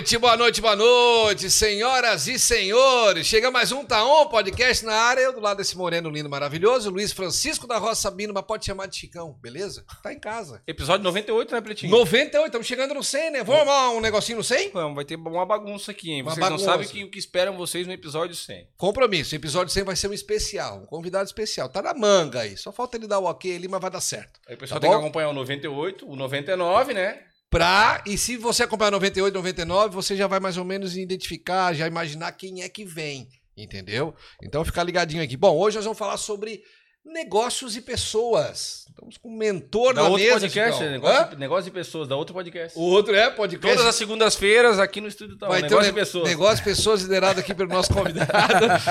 noite, boa noite, boa noite, senhoras e senhores. Chega mais um Tá On Podcast na área. Eu do lado desse moreno lindo, maravilhoso, Luiz Francisco da Roça Sabino, mas pode chamar de Chicão, beleza? Tá em casa. Episódio 98, né, Pretinho? 98, estamos chegando no 100, né? Vamos arrumar um negocinho no 100? Vamos, vai ter uma bagunça aqui, hein? Uma Vocês bagunça. não sabem que, o que esperam vocês no episódio 100. Compromisso, o episódio 100 vai ser um especial, um convidado especial. Tá na manga aí, só falta ele dar o ok ali, mas vai dar certo. Aí o pessoal Tá tem que bom? acompanhar o 98, o 99, né? Pra, e se você acompanhar 98, 99, você já vai mais ou menos identificar, já imaginar quem é que vem, entendeu? Então fica ligadinho aqui. Bom, hoje nós vamos falar sobre negócios e pessoas. Estamos com um mentor Da na outro mesa. podcast, né? negócio, negócio de pessoas, da outro podcast. O outro é podcast. Todas as segundas-feiras aqui no estúdio tá, Vai ter um negócio de pessoas. negócio de pessoas liderado aqui pelo nosso convidado.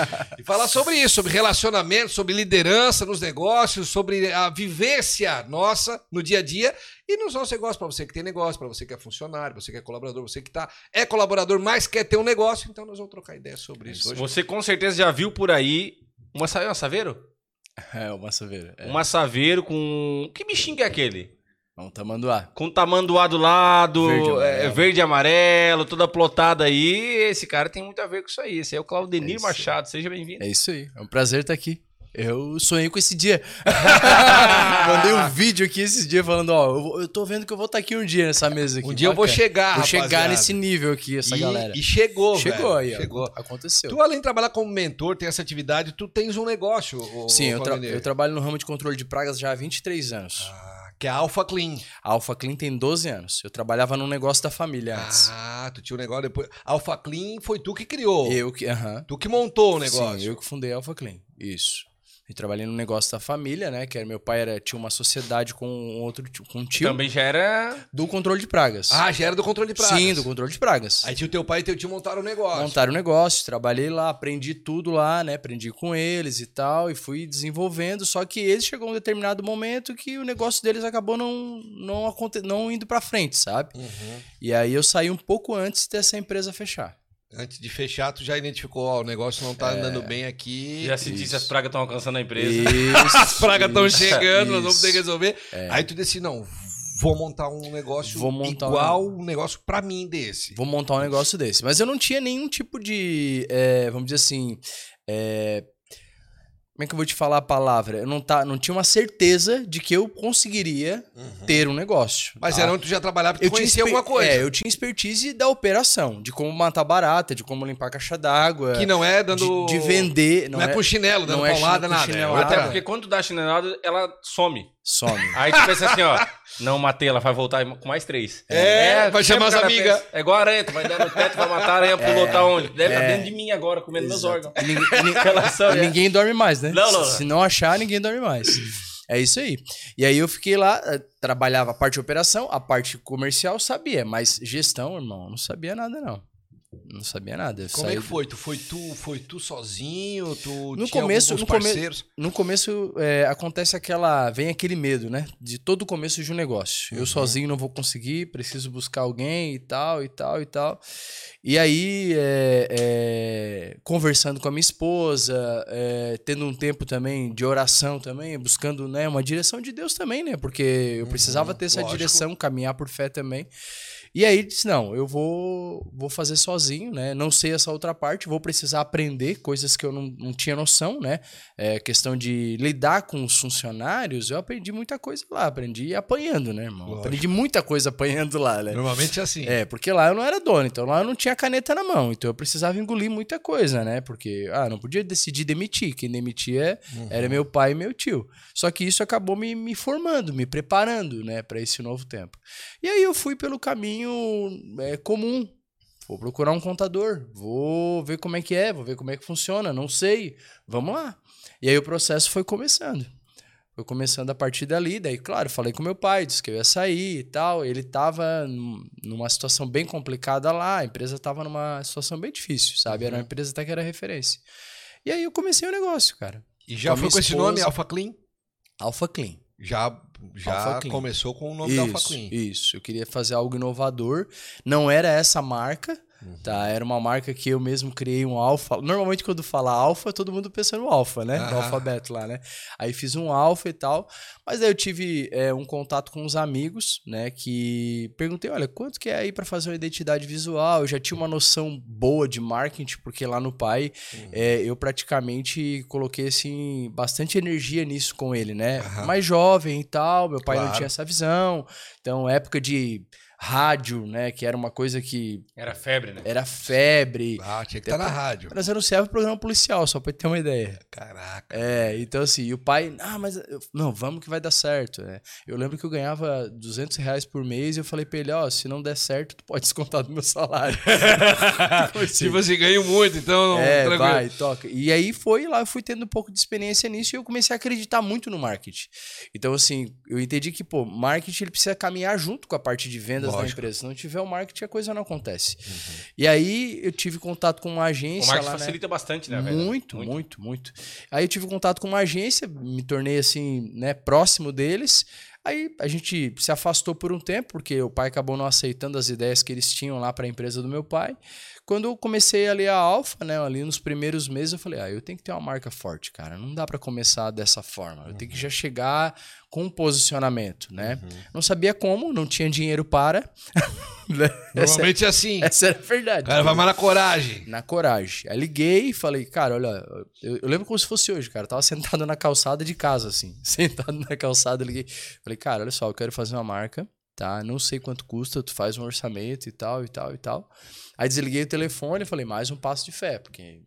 e falar sobre isso, sobre relacionamento, sobre liderança nos negócios, sobre a vivência nossa no dia a dia e nos nossos negócios, para você que tem negócio, para você que é funcionário, você que é colaborador, você que tá, é colaborador, mas quer ter um negócio, então nós vamos trocar ideia sobre isso hoje. Você com certeza já viu por aí uma, uma saveiro? É, o Massaveiro. É. Uma saveiro com... Que bichinho que é aquele? É um tamanduá. Com tamanduá do lado, Verde e é, amarelo. verde e amarelo, toda plotada aí. Esse cara tem muito a ver com isso aí. Esse é o Claudenir É. Machado. Seja bem-vindo. É isso aí. É um prazer estar aqui. Eu sonhei com esse dia. Mandei um vídeo aqui esses dias falando, ó, eu, eu tô vendo que eu vou estar aqui um dia nessa mesa aqui. Um dia eu vou Bacana. chegar, Vou chegar rapaziada. nesse nível aqui, essa e, galera. E chegou, Chegou velho, aí, ó. Chegou. Aconteceu. Tu, além de trabalhar como mentor, tem essa atividade, tu tens um negócio. ô- Sim, ô, eu, tra- Claudinei. eu trabalho no ramo de controle de pragas já há 23 anos. Ah, que é a Alpha Clean. A Alpha Clean tem 12 anos. Eu trabalhava num negócio da família antes. Ah, tu tinha um negócio depois. Alpha Clean foi tu que criou. Eu que, aham. Tu que montou o negócio. Sim, eu que fundei a Alpha Clean. Isso. Eu trabalhei no negócio da família, né? Que era meu pai era, tinha uma sociedade com um outro tio- com um tio Também já era. do controle de pragas. Ah, já era do controle de pragas. Sim, do controle de pragas. Aí tinha o teu pai e teu tio montaram o negócio. Montaram o negócio, trabalhei lá, aprendi tudo lá, né? Aprendi com eles e tal, e fui desenvolvendo. Só que eles chegou um determinado momento que o negócio deles acabou não, não, aconte... não indo pra frente, sabe? Uhum. E aí eu saí um pouco antes dessa empresa fechar. Antes de fechar, tu já identificou, ó, o negócio não tá É. andando bem aqui. Já senti se Isso. as pragas estão alcançando a empresa. Isso, As pragas estão isso, chegando, nós vamos isso. ter que resolver. É. Aí tu disse, não, vou montar um negócio Vou montar um- igual um negócio pra mim desse. Vou montar um negócio desse. Mas eu não tinha nenhum tipo de. é, vamos dizer assim. É, como é que eu vou te falar a palavra? Eu não, tá, não tinha uma certeza de que eu conseguiria ter um negócio. Mas tá? era onde tu já trabalhava, porque tu conhecia alguma coisa. É, eu tinha expertise da operação, de como matar barata, de como limpar caixa d'água. Que não é dando... de, de vender. Não, é, com chinelo, dando não é paulada, nada. chinelada. É outra- Até porque quando tu dá chinelada, ela some. Some. Aí tu pensa assim, ó. Não matei, ela vai voltar com mais três. É, vai chamar as amigas. É igual a aranha, tu vai dar no teto, vai matar a aranha, pulou, tá onde? Deve estar é. dentro de mim agora, comendo meus Exato. órgãos. E ninguém- ni- Relação, e é. ninguém dorme mais, né? Não, não, não. Se não achar, ninguém dorme mais. É isso aí. E aí eu fiquei lá, eh, trabalhava a parte de operação, a parte comercial sabia, mas gestão, irmão, eu não sabia nada não. Não sabia nada. Como é saí que do- foi? Tu foi tu, foi tu sozinho? Tu No tinha começo- alguns no come- parceiros? No começo é, acontece aquela. Vem aquele medo, né? De todo começo de um negócio. Uhum. Eu sozinho não vou conseguir, preciso buscar alguém e tal, e tal, e tal. E aí, é, é, conversando com a minha esposa, é, tendo um tempo também de oração também, buscando né, uma direção de Deus também, né? Porque eu precisava ter essa Uhum. lógico. direção, caminhar por fé também. E aí disse, não, eu vou, vou fazer sozinho, né? Não sei essa outra parte, vou precisar aprender coisas que eu não, não tinha noção, né? É, questão de lidar com os funcionários, eu aprendi muita coisa lá, aprendi apanhando, né, irmão? Lógico. Aprendi muita coisa apanhando lá, né? Normalmente é assim. É, porque lá eu não era dono, então lá eu não tinha caneta na mão, então eu precisava engolir muita coisa, né? Porque, ah, não podia decidir demitir, quem demitia era meu pai e meu tio. Só que isso acabou me, me formando, me preparando, né, para esse novo tempo. E aí eu fui pelo caminho é, comum. Vou procurar um contador, vou ver como é que é, vou ver como é que funciona, não sei, vamos lá. E aí o processo foi começando. Foi começando a partir dali, daí, claro, falei com meu pai, disse que eu ia sair e tal. Ele tava num- numa situação bem complicada lá, a empresa tava numa situação bem difícil, sabe? Era uma empresa até que era referência. E aí eu comecei o negócio, cara. E já foi com esse nome, Alpha Clean? Alpha Clean. Já, já começou com o nome da Alpha Isso, Clean. isso. Eu queria fazer algo inovador. Não era essa marca, Tá, era uma marca que eu mesmo criei um alfa. Normalmente quando fala alfa, todo mundo pensa no alfa, né? No alfabeto lá, né? Aí fiz um alfa e tal. Mas aí eu tive é, um contato com uns amigos, né? Que perguntei, olha, quanto que é aí pra fazer uma identidade visual? Eu já tinha uma noção boa de marketing, porque lá no pai Uhum. é, eu praticamente coloquei assim bastante energia nisso com ele, né? Aham. Mais jovem e tal, meu pai não Claro. tinha essa visão. Então, época de rádio, né? Que era uma coisa que Era febre, né? era febre. Ah, tinha que estar na rádio. Nós anunciava o programa policial, só pra ter uma ideia. Caraca. É, então assim, e o pai, ah, mas eu- não, vamos que vai dar certo. né? Eu lembro que eu ganhava 200 reais por mês e eu falei pra ele, ó, se não der certo, tu pode descontar do meu salário. Tipo assim. Tipo assim, ganho muito, então É, tranquilo. vai, toca. E aí foi lá, eu fui tendo um pouco de experiência nisso e eu comecei a acreditar muito no marketing. Então, assim, eu entendi que, pô, marketing ele precisa caminhar junto com a parte de vendas da Lógico. Uhum. empresa. Se não tiver o marketing, a coisa não acontece. E aí eu tive contato com uma O agência marketing lá, né? facilita bastante, né, velho? Muito, muito, muito, Aí eu tive contato com uma agência, me tornei assim, né, próximo deles. Aí a gente se afastou por um tempo, porque o pai acabou não aceitando as ideias que eles tinham lá para a empresa do meu pai. Quando eu comecei ali a Alfa, né, ali nos primeiros meses, eu falei: "Ah, eu tenho que ter uma marca forte, cara. Não dá para começar dessa forma. Eu tenho que já chegar com um posicionamento, né? Não sabia como, não tinha dinheiro para. Né? Normalmente é assim. essa era a verdade. cara vai mais na coragem. Na coragem. Aí liguei e falei, cara, olha, eu, eu lembro como se fosse hoje, cara. Eu tava sentado na calçada de casa, assim. Sentado na calçada, liguei. Falei, cara, olha só, eu quero fazer uma marca, tá? Não sei quanto custa, tu faz um orçamento e tal, e tal, e tal. Aí desliguei o telefone e falei, mais um passo de fé, porque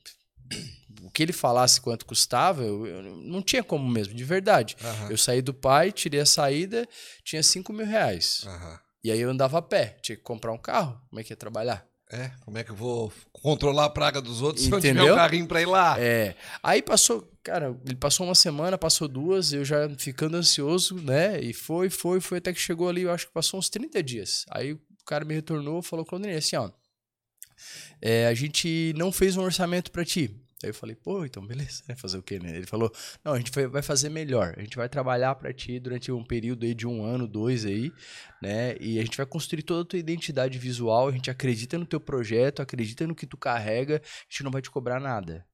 o que ele falasse quanto custava, eu, eu não tinha como mesmo, de verdade. Aham. Eu saí do pai, tirei a saída, tinha 5 mil reais. Aham. E aí eu andava a pé, tinha que comprar um carro. Como é que ia trabalhar? É, como é que eu vou controlar a praga dos outros se eu Entendeu? tiver um carrinho pra ir lá? É. Aí passou, cara, ele passou uma semana, passou duas, eu já ficando ansioso, né? E foi, foi, foi, até que chegou ali, eu acho que passou uns 30 dias. Aí o cara me retornou, falou com o assim, ó. É, a gente não fez um orçamento pra ti. Aí eu falei, pô, então beleza? Fazer o quê, né? Ele falou, não, a gente vai- fazer melhor. A gente vai trabalhar pra ti durante um período aí de um ano, dois aí, né? E a gente vai construir toda a tua identidade visual, a gente acredita no teu projeto, acredita no que tu carrega, a gente não vai te cobrar nada.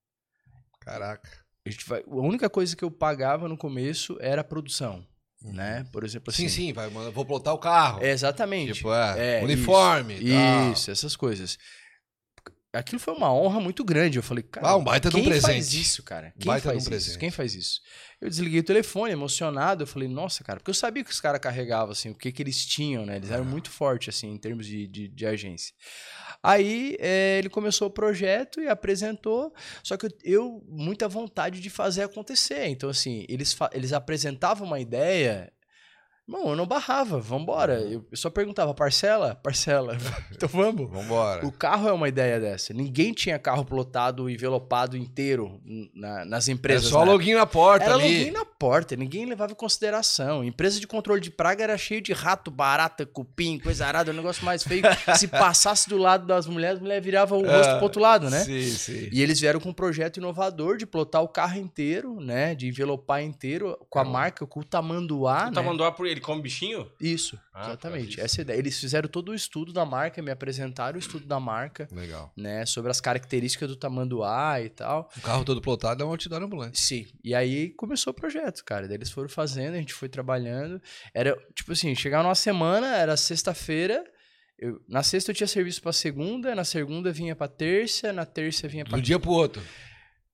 Caraca. A, gente vai, a única coisa que eu pagava no começo era a produção, né? Por exemplo, assim. Sim, sim, vai, vou plotar o carro. É, exatamente. Tipo, é, É, uniforme. Isso, tal. isso, essas coisas. Aquilo foi uma honra muito grande. Eu falei, cara, Ah, um baita de um quem faz presente. isso, cara? Quem baita de um faz isso? presente. Quem faz isso? Eu desliguei o telefone, emocionado. Eu falei, nossa, cara, porque eu sabia que os caras carregavam, assim, o que que eles tinham, né? Eles eram muito fortes, assim, em termos de, de, de agência. Aí eh, ele começou o projeto e apresentou, só que eu, eu muita vontade de fazer acontecer. Então, assim, eles, eles apresentavam uma ideia. Bom, eu não barrava, vambora. Eu eu só perguntava, parcela? Parcela. então vamos. Vambora. O carro é uma ideia dessa. Ninguém tinha carro plotado, envelopado inteiro na- nas empresas. só né? login na porta Era ali. login na porta, ninguém levava em consideração. Empresa de controle de praga era cheio de rato, barata, cupim, coisa arada, um negócio mais feio. Se passasse do lado das mulheres, a mulher virava o rosto pro outro lado, né? Sim, sim. E eles vieram com um projeto inovador de plotar o carro inteiro, né? De envelopar inteiro com a marca, com o tamanduá, O né? tamanduá, por- ele come bichinho? Isso, Ah, exatamente. por causa Essa é ideia. Eles fizeram todo o estudo da marca, me apresentaram o estudo da marca, Legal. né? Sobre as características do tamanduá e tal. O carro todo plotado é um outdoor ambulante. Sim. E aí começou o projeto, cara. Daí eles foram fazendo, a gente foi trabalhando. Era, tipo assim, chegava numa semana, era sexta-feira. eu- na sexta eu tinha serviço pra segunda, na segunda vinha pra terça, na terça vinha pra. um dia pro outro.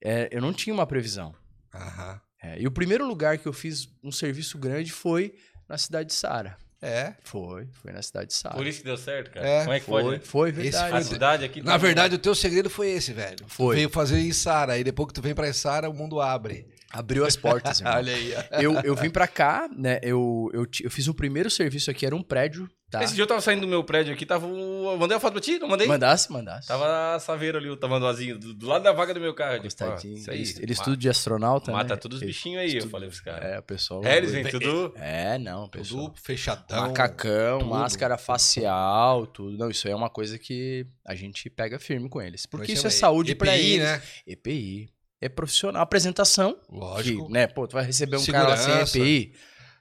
É, eu não tinha uma previsão. Aham. É, e o primeiro lugar que eu fiz um serviço grande foi na cidade de Sara. É. Foi, foi na cidade de Sara. Por isso que deu certo, cara. É, Como é que Foi, pode? né? foi, Esse verdade. foi A cidade aqui. Na tá- verdade, o teu segredo foi esse, velho. Tu Foi. veio fazer em Sara. Aí depois que tu vem pra Sara, o mundo abre. Abriu as portas, irmão. Olha aí. eu, eu vim pra cá, né? Eu, eu, eu fiz o primeiro serviço aqui, era um prédio, tá? Esse dia eu tava saindo do meu prédio aqui, tava o... Eu mandei uma foto pra ti, não mandei? Mandasse, mandasse. Tava a Saveiro ali, o tamanduazinho, do, do lado da vaga do meu carro. Eu Gostadinho. Isso aí. Ele, ele ma- estuda de astronauta, Mata né? todos os bichinhos aí, eu estuda- falei pros caras. É, o pessoal... É, eles vêm tudo... É, não, pessoal. Tudo fechadão. Macacão, tudo. máscara facial, tudo. Não, isso aí é uma coisa que a gente pega firme com eles. Porque Mas isso é saúde EPI, pra eles. né? EPI. É profissional. Apresentação. Lógico. Que, né, pô, tu vai receber um cara lá sem Segurança. EPI.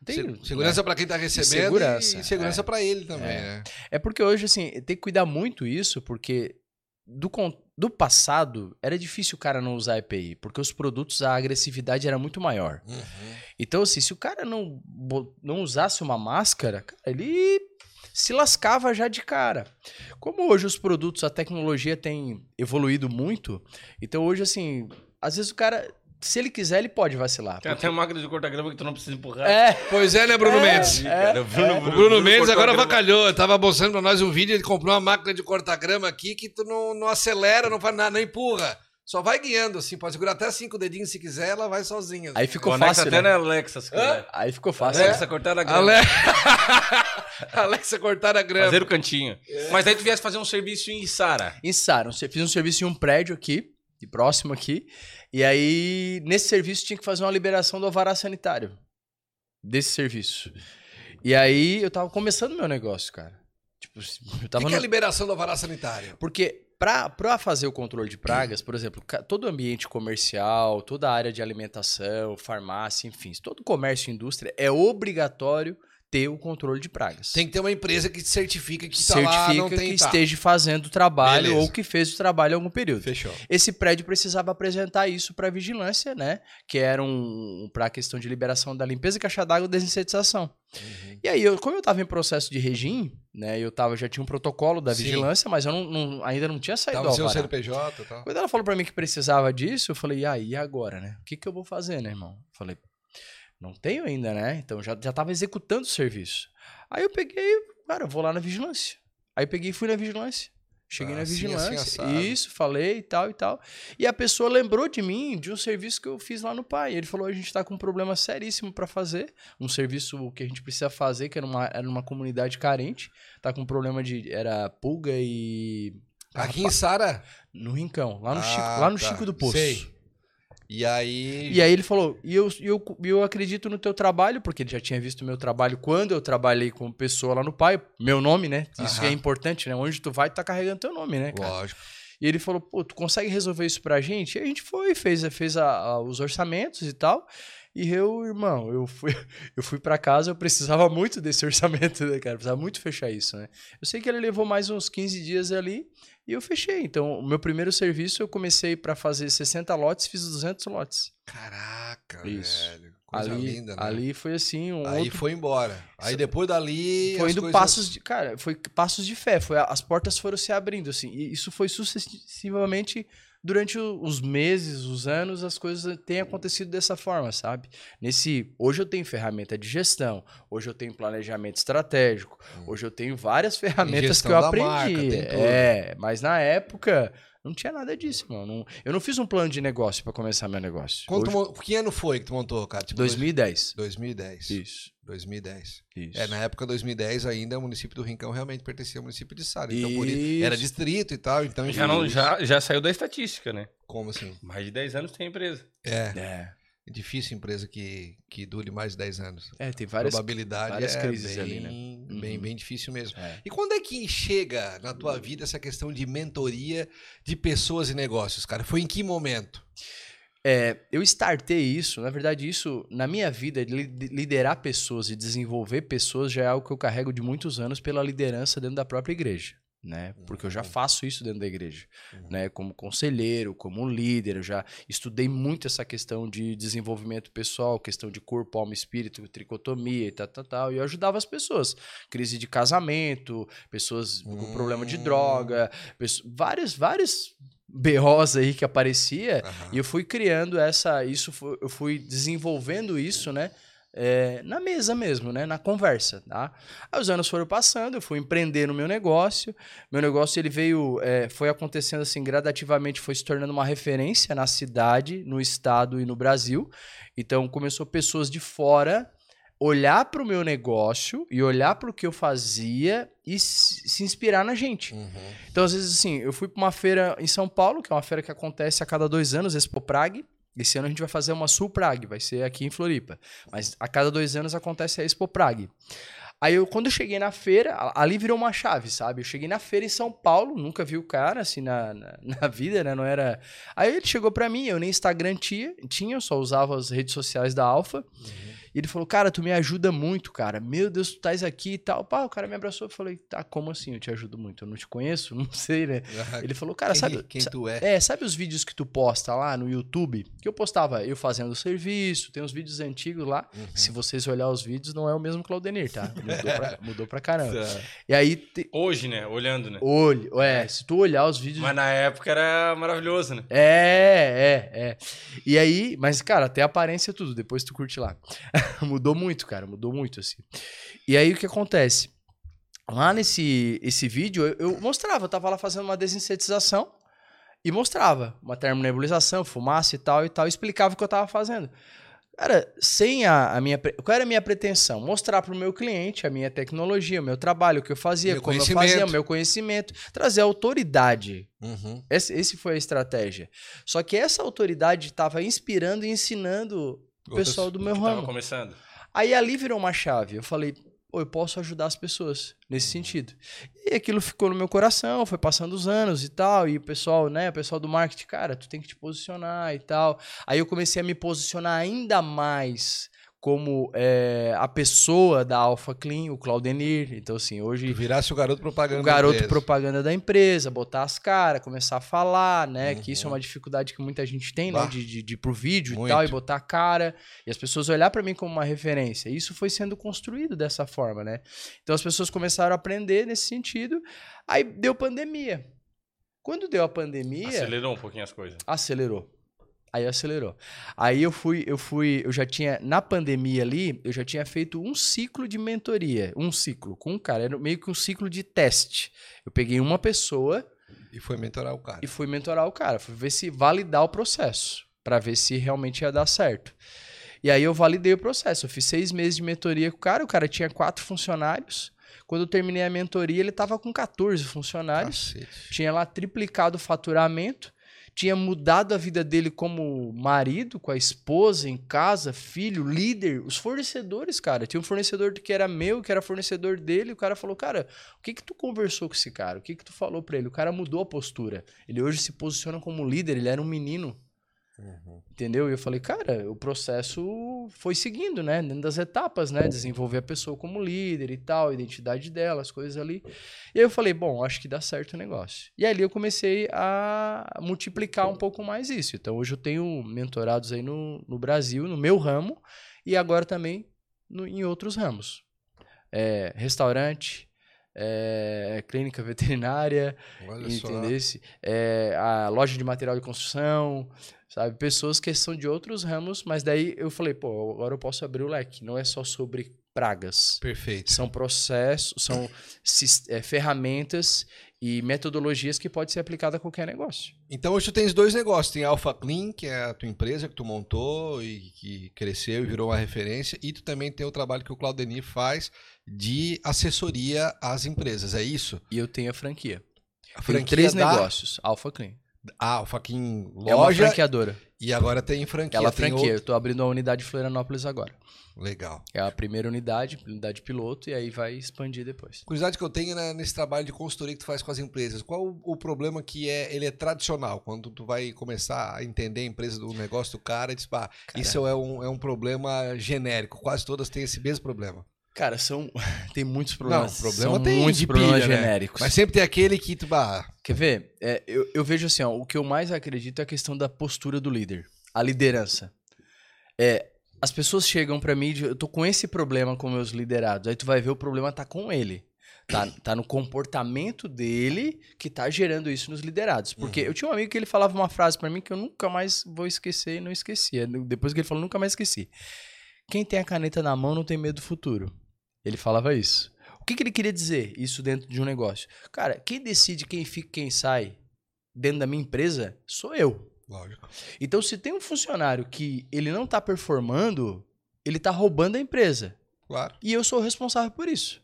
Tem, Se- segurança né? pra quem tá recebendo segurança, e segurança pra ele também, né? É porque hoje, assim, tem que cuidar muito isso, porque do, do passado, era difícil o cara não usar EPI, porque os produtos, a agressividade era muito maior. Uhum. Então, assim, se o cara não, não usasse uma máscara, cara, ele se lascava já de cara. Como hoje os produtos, a tecnologia tem evoluído muito, então hoje, assim, às vezes o cara, se ele quiser, ele pode vacilar. Tem até máquina de cortar grama que tu não precisa empurrar. É, Pois é, né, Bruno É, Mendes? é, Cara, é. Bruno- O Bruno Mendes agora a grama. avacalhou. Ele tava mostrando pra nós um vídeo, ele comprou uma máquina de cortar grama aqui que tu não, não acelera, não faz nada, não empurra. Só vai guiando, assim, pode segurar até cinco dedinhos se quiser, ela vai sozinha. aí ficou Conecta fácil, até né? na Alexa, se quiser. Aí ficou fácil. Alexa, cortar a grama. Ale... Alexa cortar a grama. Fazer o cantinho. Mas daí tu viesse fazer um serviço em Sara. Em Sara, fiz um serviço em um prédio aqui, de próximo aqui, e aí nesse serviço tinha que fazer uma liberação do alvará sanitário desse serviço. E aí eu tava começando meu negócio, cara. Tipo, eu O tava que, que é a no... liberação do alvará sanitário? Porque pra, pra fazer o controle de pragas, por exemplo, todo ambiente comercial, toda a área de alimentação, farmácia, enfim, todo comércio e indústria é obrigatório ter o controle de pragas. Tem que ter uma empresa que certifica que tá lá, não tem que tá. esteja fazendo o trabalho Beleza. ou que fez o trabalho em algum período. Fechou. Esse prédio precisava apresentar isso para vigilância, né? Que era um para a questão de liberação da limpeza, caixa d'água e desinsetização. Uhum. E aí, eu, como eu estava em processo de regime, né? Eu tava, já tinha um protocolo da Sim. vigilância, mas eu não, não- ainda não tinha saído Tava sem o. CNPJ e tal. Quando ela falou para mim que precisava disso, eu falei, e aí, e agora, né? O que, que eu vou fazer, né, irmão? Eu falei, não tenho ainda, né? Então já, já tava executando o serviço. Aí eu peguei, cara, eu vou lá na vigilância. Aí peguei e fui na vigilância. Cheguei Ah, na assim, assim, vigilância. assado. isso, falei e tal e tal. E a pessoa lembrou de mim de um serviço que eu fiz lá no pai. Ele falou: a gente tá com um problema seríssimo para fazer. Um serviço que a gente precisa fazer, que era uma, era uma comunidade carente. Tá com um problema de. Era pulga e. Aqui em Sara. No Rincão, lá no, Ah, Chico, lá no tá. Chico do Poço. Sei. E aí. E aí ele falou, e eu, eu, eu acredito no teu trabalho, porque ele já tinha visto o meu trabalho quando eu trabalhei como pessoa lá no pai, meu nome, né? Isso que é importante, né? Onde tu vai, tu tá carregando teu nome, né, cara? Lógico. E ele falou, pô, tu consegue resolver isso pra gente? E a gente foi, fez, fez a- a- os orçamentos e tal. E eu, irmão, eu fui, eu fui para casa, eu precisava muito desse orçamento, né, cara? Precisava muito fechar isso, né? Eu sei que ele levou mais uns 15 dias ali e eu fechei. Então, o meu primeiro serviço, eu comecei para fazer 60 lotes, fiz 200 lotes. Caraca, Isso. velho. Coisa ali, linda, né? ali foi assim, um Aí outro foi embora. Aí depois dali. foi indo coisas- passos de, cara, foi passos de fé, foi as portas foram se abrindo assim. E isso foi sucessivamente durante os meses, os anos, as coisas têm acontecido dessa forma, sabe? Nesse, hoje eu tenho ferramenta de gestão, hoje eu tenho planejamento estratégico, hoje eu tenho várias ferramentas que eu aprendi. marca, é, mas na época não tinha nada disso, mano. Não- eu não fiz um plano de negócio para começar meu negócio. Tu Hoje, Que ano foi que tu montou, cara? Tipo, 2010. 2010. Isso. 2010. Isso. É, na época 2010 ainda o município do Rincão realmente pertencia ao município de Sara. Então por isso, Isso. era distrito e tal, então Já, não, já, já saiu da estatística, né? como assim? Mais de 10 anos tem empresa. É, É. é difícil empresa que, que dure mais de 10 anos. É, tem várias probabilidade várias é crises bem, ali, né? bem, Uhum. bem difícil mesmo. É. E quando é que chega na tua vida essa questão de mentoria de pessoas e negócios, cara? Foi em que momento? É, eu startei isso, na verdade, isso na minha vida, de li- de liderar pessoas e desenvolver pessoas já é algo que eu carrego de muitos anos pela liderança dentro da própria igreja. Né? Porque eu já faço isso dentro da igreja, né? Como conselheiro, como líder, eu já estudei muito essa questão de desenvolvimento pessoal, questão de corpo, alma, e espírito, tricotomia e tal, tal, tal. E eu ajudava as pessoas. Crise de casamento, pessoas com problema de Hum. droga, pessoas, vários, vários BOs aí que aparecia. Aham. E eu fui criando essa, isso, eu fui desenvolvendo isso, né? É, na mesa mesmo, né? Na conversa, tá? Aí os anos foram passando, eu fui empreender no meu negócio. Meu negócio ele veio, é, foi acontecendo assim gradativamente, foi se tornando uma referência na cidade, no estado e no Brasil. Então começou pessoas de fora olhar para o meu negócio e olhar para o que eu fazia e se inspirar na gente. Uhum. Então, às vezes, assim, eu fui para uma feira em São Paulo, que é uma feira que acontece a cada dois anos, Expo Prague. Esse ano a gente vai fazer uma Sul Prague, vai ser aqui em Floripa. Mas a cada dois anos acontece a Expo Prague. Aí, eu, quando eu cheguei na feira, ali virou uma chave, sabe? Eu cheguei na feira em São Paulo, nunca vi o cara, assim, na, na, na vida, né? Não era... Aí ele chegou para mim, eu nem Instagram tinha, tinha, eu só usava as redes sociais da Alfa. E ele falou, cara, tu me ajuda muito, cara. Meu Deus, tu estás aqui e tal. Pá, o cara me abraçou. Eu falei, tá, como assim eu te ajudo muito? Eu não te conheço? Não sei, né? Ele falou, cara, quem, sabe... quem sa- tu é? É, sabe os vídeos que tu posta lá no YouTube? Que eu postava eu fazendo o serviço, tem uns vídeos antigos lá. Uhum. Se vocês olhar os vídeos, não é o mesmo Claudenir, tá? Mudou pra, mudou pra caramba. E aí, te- Hoje, né? Olhando, né? olho, é, se tu olhar os vídeos Mas na época era maravilhoso, né? É, é, é. E aí, mas, cara, até a aparência e tudo, depois tu curte lá. mudou muito, cara, mudou muito, assim. E aí o que acontece? Lá nesse esse vídeo, eu, eu mostrava, eu tava lá fazendo uma desinsetização e mostrava uma termonebulização, fumaça e tal e tal, e explicava o que eu tava fazendo. Cara, sem a, a minha. Qual era a minha pretensão? Mostrar para o meu cliente a minha tecnologia, o meu trabalho, o que eu fazia, Meu como eu conhecimento. fazia, o meu conhecimento, trazer autoridade Uhum. esse, esse foi a estratégia. Só que essa autoridade estava inspirando e ensinando o pessoal do meu ramo. começando. Aí ali virou uma chave. Eu falei, pô, eu posso ajudar as pessoas nesse sentido. E aquilo ficou no meu coração, foi passando os anos e tal. E o pessoal, né, o pessoal do marketing, cara, tu tem que te posicionar e tal. Aí eu comecei a me posicionar ainda mais como é, a pessoa da Alpha Clean, o Claudenir. Então, assim, hoje Tu virasse o garoto propaganda. o garoto da empresa. propaganda da empresa, botar as caras, começar a falar, né? Que isso é Uhum. uma dificuldade que muita gente tem, Bah. né? De, de, de ir pro vídeo Muito. e tal, e botar a cara. E as pessoas olhar pra mim como uma referência. Isso foi sendo construído dessa forma, né? Então as pessoas começaram a aprender nesse sentido. Aí deu pandemia. Quando deu a pandemia, Acelerou um pouquinho as coisas. acelerou. Aí acelerou. Aí eu fui, eu fui, eu já tinha, na pandemia ali, eu já tinha feito um ciclo de mentoria. Um ciclo com um cara. Era meio que um ciclo de teste. Eu peguei uma pessoa E foi mentorar o cara. e fui mentorar o cara. Fui ver se validar o processo. Pra ver se realmente ia dar certo. E aí eu validei o processo. Eu fiz seis meses de mentoria com o cara. O cara tinha quatro funcionários. Quando eu terminei a mentoria, ele tava com 14 funcionários Cacete. tinha lá triplicado o faturamento, tinha mudado a vida dele como marido, com a esposa, em casa, filho, líder, os fornecedores, cara. Tinha um fornecedor que era meu, que era fornecedor dele, o cara falou, cara, o que que tu conversou com esse cara? O que que tu falou pra ele? O cara mudou a postura. Ele hoje se posiciona como líder, ele era um menino. Uhum. Entendeu? E eu falei, cara, o processo foi seguindo, né? Dentro das etapas, né? Desenvolver a pessoa como líder e tal, a identidade dela, as coisas ali. E aí eu falei, bom, acho que dá certo o negócio. E ali eu comecei a multiplicar um pouco mais isso. Então hoje eu tenho mentorados aí no, no Brasil, no meu ramo, e agora também no- em outros ramos. É, restaurante, é, clínica veterinária, entendesse? É, a loja de material de construção, sabe? Pessoas que são de outros ramos, mas daí eu falei, pô, agora eu posso abrir o leque. Não é só sobre pragas. Perfeito. São processos, são é, ferramentas e metodologias que podem ser aplicadas a qualquer negócio. Então hoje tu tens dois negócios. Tem a Alpha Clean, que é a tua empresa que tu montou e que cresceu e virou uma referência. E tu também tem o trabalho que o Claudenir faz de assessoria às empresas. É isso? E eu tenho a franquia. A Tenho três da- negócios. Alpha Clean. Ah, Alpha Clean É uma loja franqueadora. e agora tem franquia. Ela tem franquia. Eu outro- tô abrindo a unidade de Florianópolis agora. Legal. É a primeira unidade, unidade piloto, e aí vai expandir depois. Curiosidade que eu tenho né, nesse trabalho de consultoria que tu faz com as empresas. Qual o, o problema que é ele é tradicional? Quando tu vai começar a entender a empresa do negócio do cara, e diz, pá, isso é um, é um problema genérico. Quase todas têm esse mesmo problema. Cara, são. Tem muitos problemas. Não, problema são tem muitos problemas pilha, né? genéricos. Mas sempre tem aquele que tu, bah, Quer ver? É, eu, eu vejo assim, ó, o que eu mais acredito é a questão da postura do líder. A liderança. É, as pessoas chegam pra mim, e dizem, eu tô com esse problema com meus liderados. Aí tu vai ver o problema tá com ele. Tá, tá no comportamento dele que tá gerando isso nos liderados. Porque eu tinha um amigo que ele falava uma frase pra mim que eu nunca mais vou esquecer e não esquecia. Depois que ele falou, nunca mais esqueci. Quem tem a caneta na mão não tem medo do futuro. Ele falava isso. O que, que ele queria dizer isso dentro de um negócio? Cara, quem decide quem fica e quem sai dentro da minha empresa sou eu. lógico. Então, se tem um funcionário que ele não tá performando, ele tá roubando a empresa. Claro. E eu sou o responsável por isso.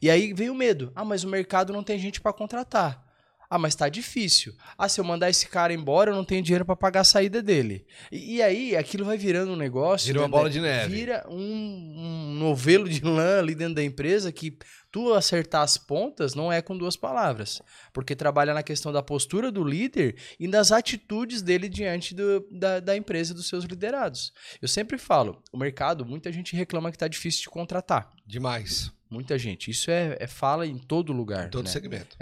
E aí vem o medo. Ah, mas o mercado não tem gente para contratar. Ah, mas tá difícil. Ah, se eu mandar esse cara embora, eu não tenho dinheiro pra pagar a saída dele. E, e aí, aquilo vai virando um negócio. Vira uma da- bola de neve. Vira um, um novelo de lã ali dentro da empresa que tu acertar as pontas não é com duas palavras. Porque trabalha na questão da postura do líder e das atitudes dele diante do- da, da empresa e dos seus liderados. Eu sempre falo, o mercado, muita gente reclama que tá difícil de contratar. Demais. Muita gente. Isso é, é fala em todo lugar. Em todo né? segmento.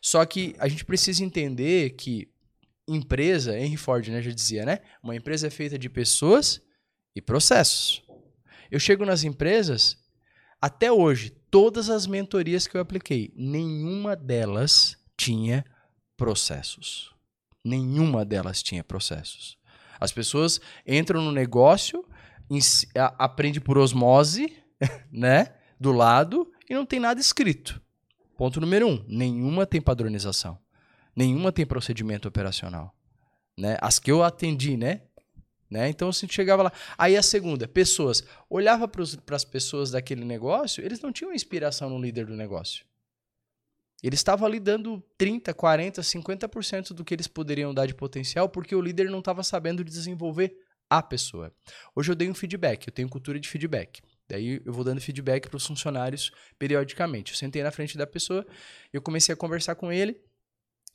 Só que a gente precisa entender que empresa, Henry Ford né, já dizia, né? Uma empresa é feita de pessoas e processos. Eu chego nas empresas, até hoje, todas as mentorias que eu apliquei, nenhuma delas tinha processos. Nenhuma delas tinha processos. As pessoas entram no negócio, aprende por osmose, né? Do lado, e não tem nada escrito. Ponto número um: nenhuma tem padronização. Nenhuma tem procedimento operacional. Né? As que eu atendi, né? Né? Então a gente chegava lá. Aí a segunda, pessoas. Olhava para as pessoas daquele negócio, eles não tinham inspiração no líder do negócio. Eles estavam ali dando 30, 40, 50% do que eles poderiam dar de potencial, porque o líder não estava sabendo desenvolver a pessoa. Hoje eu dei um feedback, eu tenho cultura de feedback. Daí eu vou dando feedback para os funcionários periodicamente. Eu sentei na frente da pessoa, eu comecei a conversar com ele.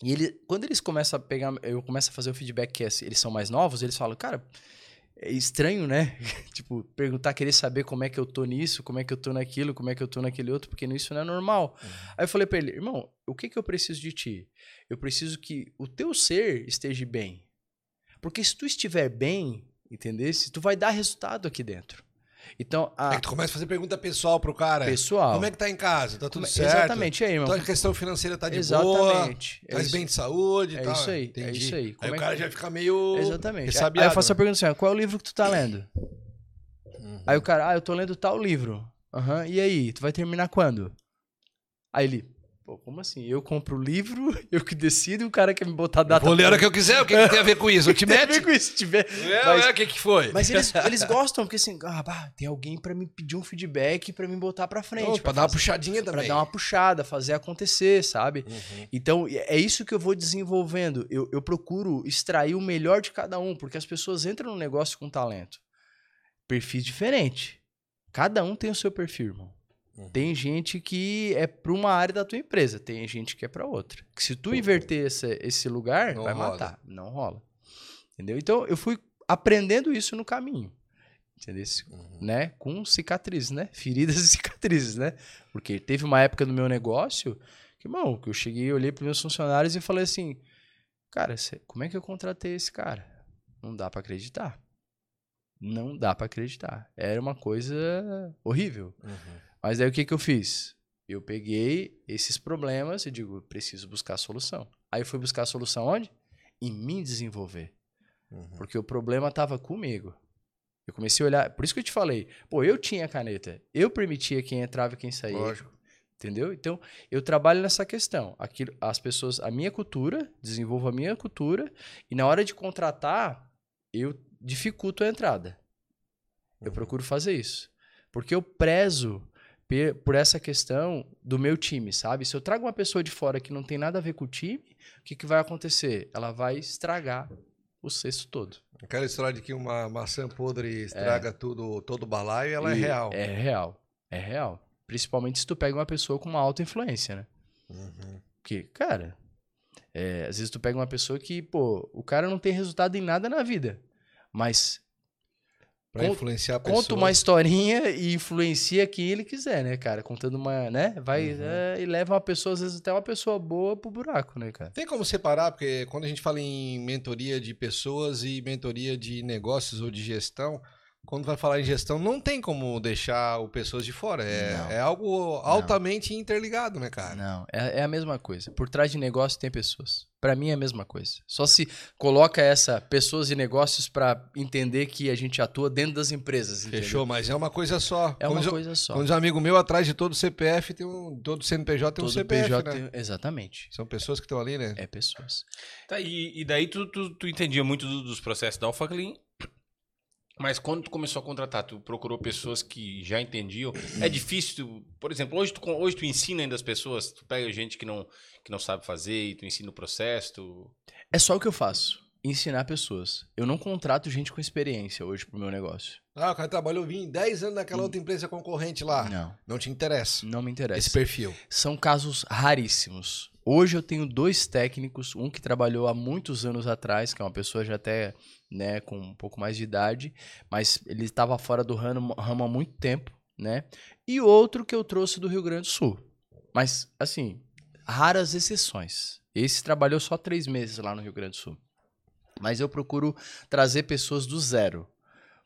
E ele, quando eles começam a pegar, eu começo a fazer o feedback que é- eles são mais novos, eles falam, cara, é estranho, né? tipo, perguntar, querer saber como é que eu tô nisso, como é que eu tô naquilo, como é que eu tô naquele outro, porque isso não é normal. Aí eu falei pra ele, irmão, o que que eu preciso de ti? Eu preciso que o teu ser esteja bem. Porque se tu estiver bem, entendeu? Tu vai dar resultado aqui dentro. Então, É a que tu começa a fazer pergunta pessoal pro cara. pessoal... Como é que tá em casa? Tá tudo como é- certo? Exatamente, e aí, irmão? Tua questão financeira tá de boa? Exatamente. É Tá isso- bem de saúde e é tal? isso aí, é Entendi. isso aí. Aí Como o é cara que- já fica meio... Exatamente. Aí eu faço a né? pergunta assim: qual é o livro que tu tá lendo? Uhum. Aí o cara, ah, eu tô lendo tal livro. Aham, e aí, tu vai terminar quando? Aí ele, pô, como assim? Eu compro o livro, eu que decido e o cara quer me botar a data. Vou ler a hora que eu quiser. O que, que tem a ver com isso? Eu te Tem a ver com isso, tiver. É, Mas- é, o que que foi? Mas eles, eles gostam, porque assim, ah, bah, tem alguém pra me pedir um feedback pra me botar pra frente. Ô, pra pra dar uma fazer- puxadinha pra também. dar uma puxada, fazer acontecer, sabe? Uhum. Então, é isso que eu vou desenvolvendo. Eu, eu procuro extrair o melhor de cada um, porque as pessoas entram no negócio com talento. Perfis diferentes. Cada um tem o seu perfil, irmão. Uhum. Tem gente que é para uma área da tua empresa, tem gente que é para outra. Que se tu inverter esse, esse lugar, Não vai rola. matar. Não rola. Entendeu? Então, eu fui aprendendo isso no caminho. Entendeu? Uhum. Né? Com cicatrizes, né? Feridas e cicatrizes, né? Porque teve uma época no meu negócio que, irmão, que eu cheguei, olhei para meus funcionários e falei assim: Cara, como é que eu contratei esse cara? Não dá para acreditar. Não dá para acreditar. Era uma coisa horrível. Uhum. Mas aí o que, que eu fiz? Eu peguei esses problemas e digo, preciso buscar a solução. Aí eu fui buscar a solução onde? Em mim desenvolver. Uhum. Porque o problema estava comigo. Eu comecei a olhar. Por isso que eu te falei, pô, eu tinha a caneta. Eu permitia quem entrava e quem saía. Lógico. Entendeu? Então, eu trabalho nessa questão. Aquilo, as pessoas, a minha cultura, desenvolvo a minha cultura, e na hora de contratar, eu dificulto a entrada. Eu Uhum. procuro fazer isso. Porque eu prezo por essa questão do meu time, sabe? Se eu trago uma pessoa de fora que não tem nada a ver com o time, o que, que vai acontecer? Ela vai estragar o cesto todo. Aquela história de que uma maçã podre estraga tudo, todo o balaio, ela é E real. É real. É real. Principalmente se tu pega uma pessoa com uma alta influência, né? Uhum. Porque, cara, é, às vezes tu pega uma pessoa que, pô, o cara não tem resultado em nada na vida. Mas Pra Conta- influenciar a pessoa. conta uma historinha e influencia quem ele quiser, né, cara? Contando uma, né? Vai Uhum. é, e leva uma pessoa, às vezes até uma pessoa boa pro buraco, né, cara? Tem como separar, porque quando a gente fala em mentoria de pessoas e mentoria de negócios ou de gestão, quando vai falar em gestão, não tem como deixar o pessoas de fora. É, Não. é algo altamente interligado, né, cara? Não, é, é a mesma coisa. Por trás de negócio tem pessoas. Pra mim é a mesma coisa. Só se coloca essa pessoas e negócios pra entender que a gente atua dentro das empresas. entendeu? Fechou, mas é uma coisa só. É uma diz- coisa só. Diz um amigo meu, atrás de todo CPF tem um. Todo CNPJ tem um Todo CPF, PJ né? tem- Exatamente. São pessoas que estão ali, né? É pessoas. Tá, e, e daí tu, tu, tu entendia muito do- dos processos da Alpha Clean. Mas quando tu começou a contratar, tu procurou pessoas que já entendiam. É difícil, tu- por exemplo, hoje tu, hoje tu ensina ainda as pessoas, tu pega gente que não, que não sabe fazer e tu ensina o processo, tu... É só o que eu faço. Ensinar pessoas. Eu não contrato gente com experiência hoje pro meu negócio. Ah, o cara trabalhou 20, 10 anos naquela outra empresa concorrente lá. Não, Não te interessa. não me interessa. Esse perfil. São casos raríssimos. Hoje eu tenho dois técnicos, um que trabalhou há muitos anos atrás, que é uma pessoa já até né, com um pouco mais de idade, mas ele estava fora do ramo, ramo há muito tempo, né? E outro que eu trouxe do Rio Grande do Sul. Mas, assim, raras exceções. Esse trabalhou só três meses lá no Rio Grande do Sul. Mas eu procuro trazer pessoas do zero.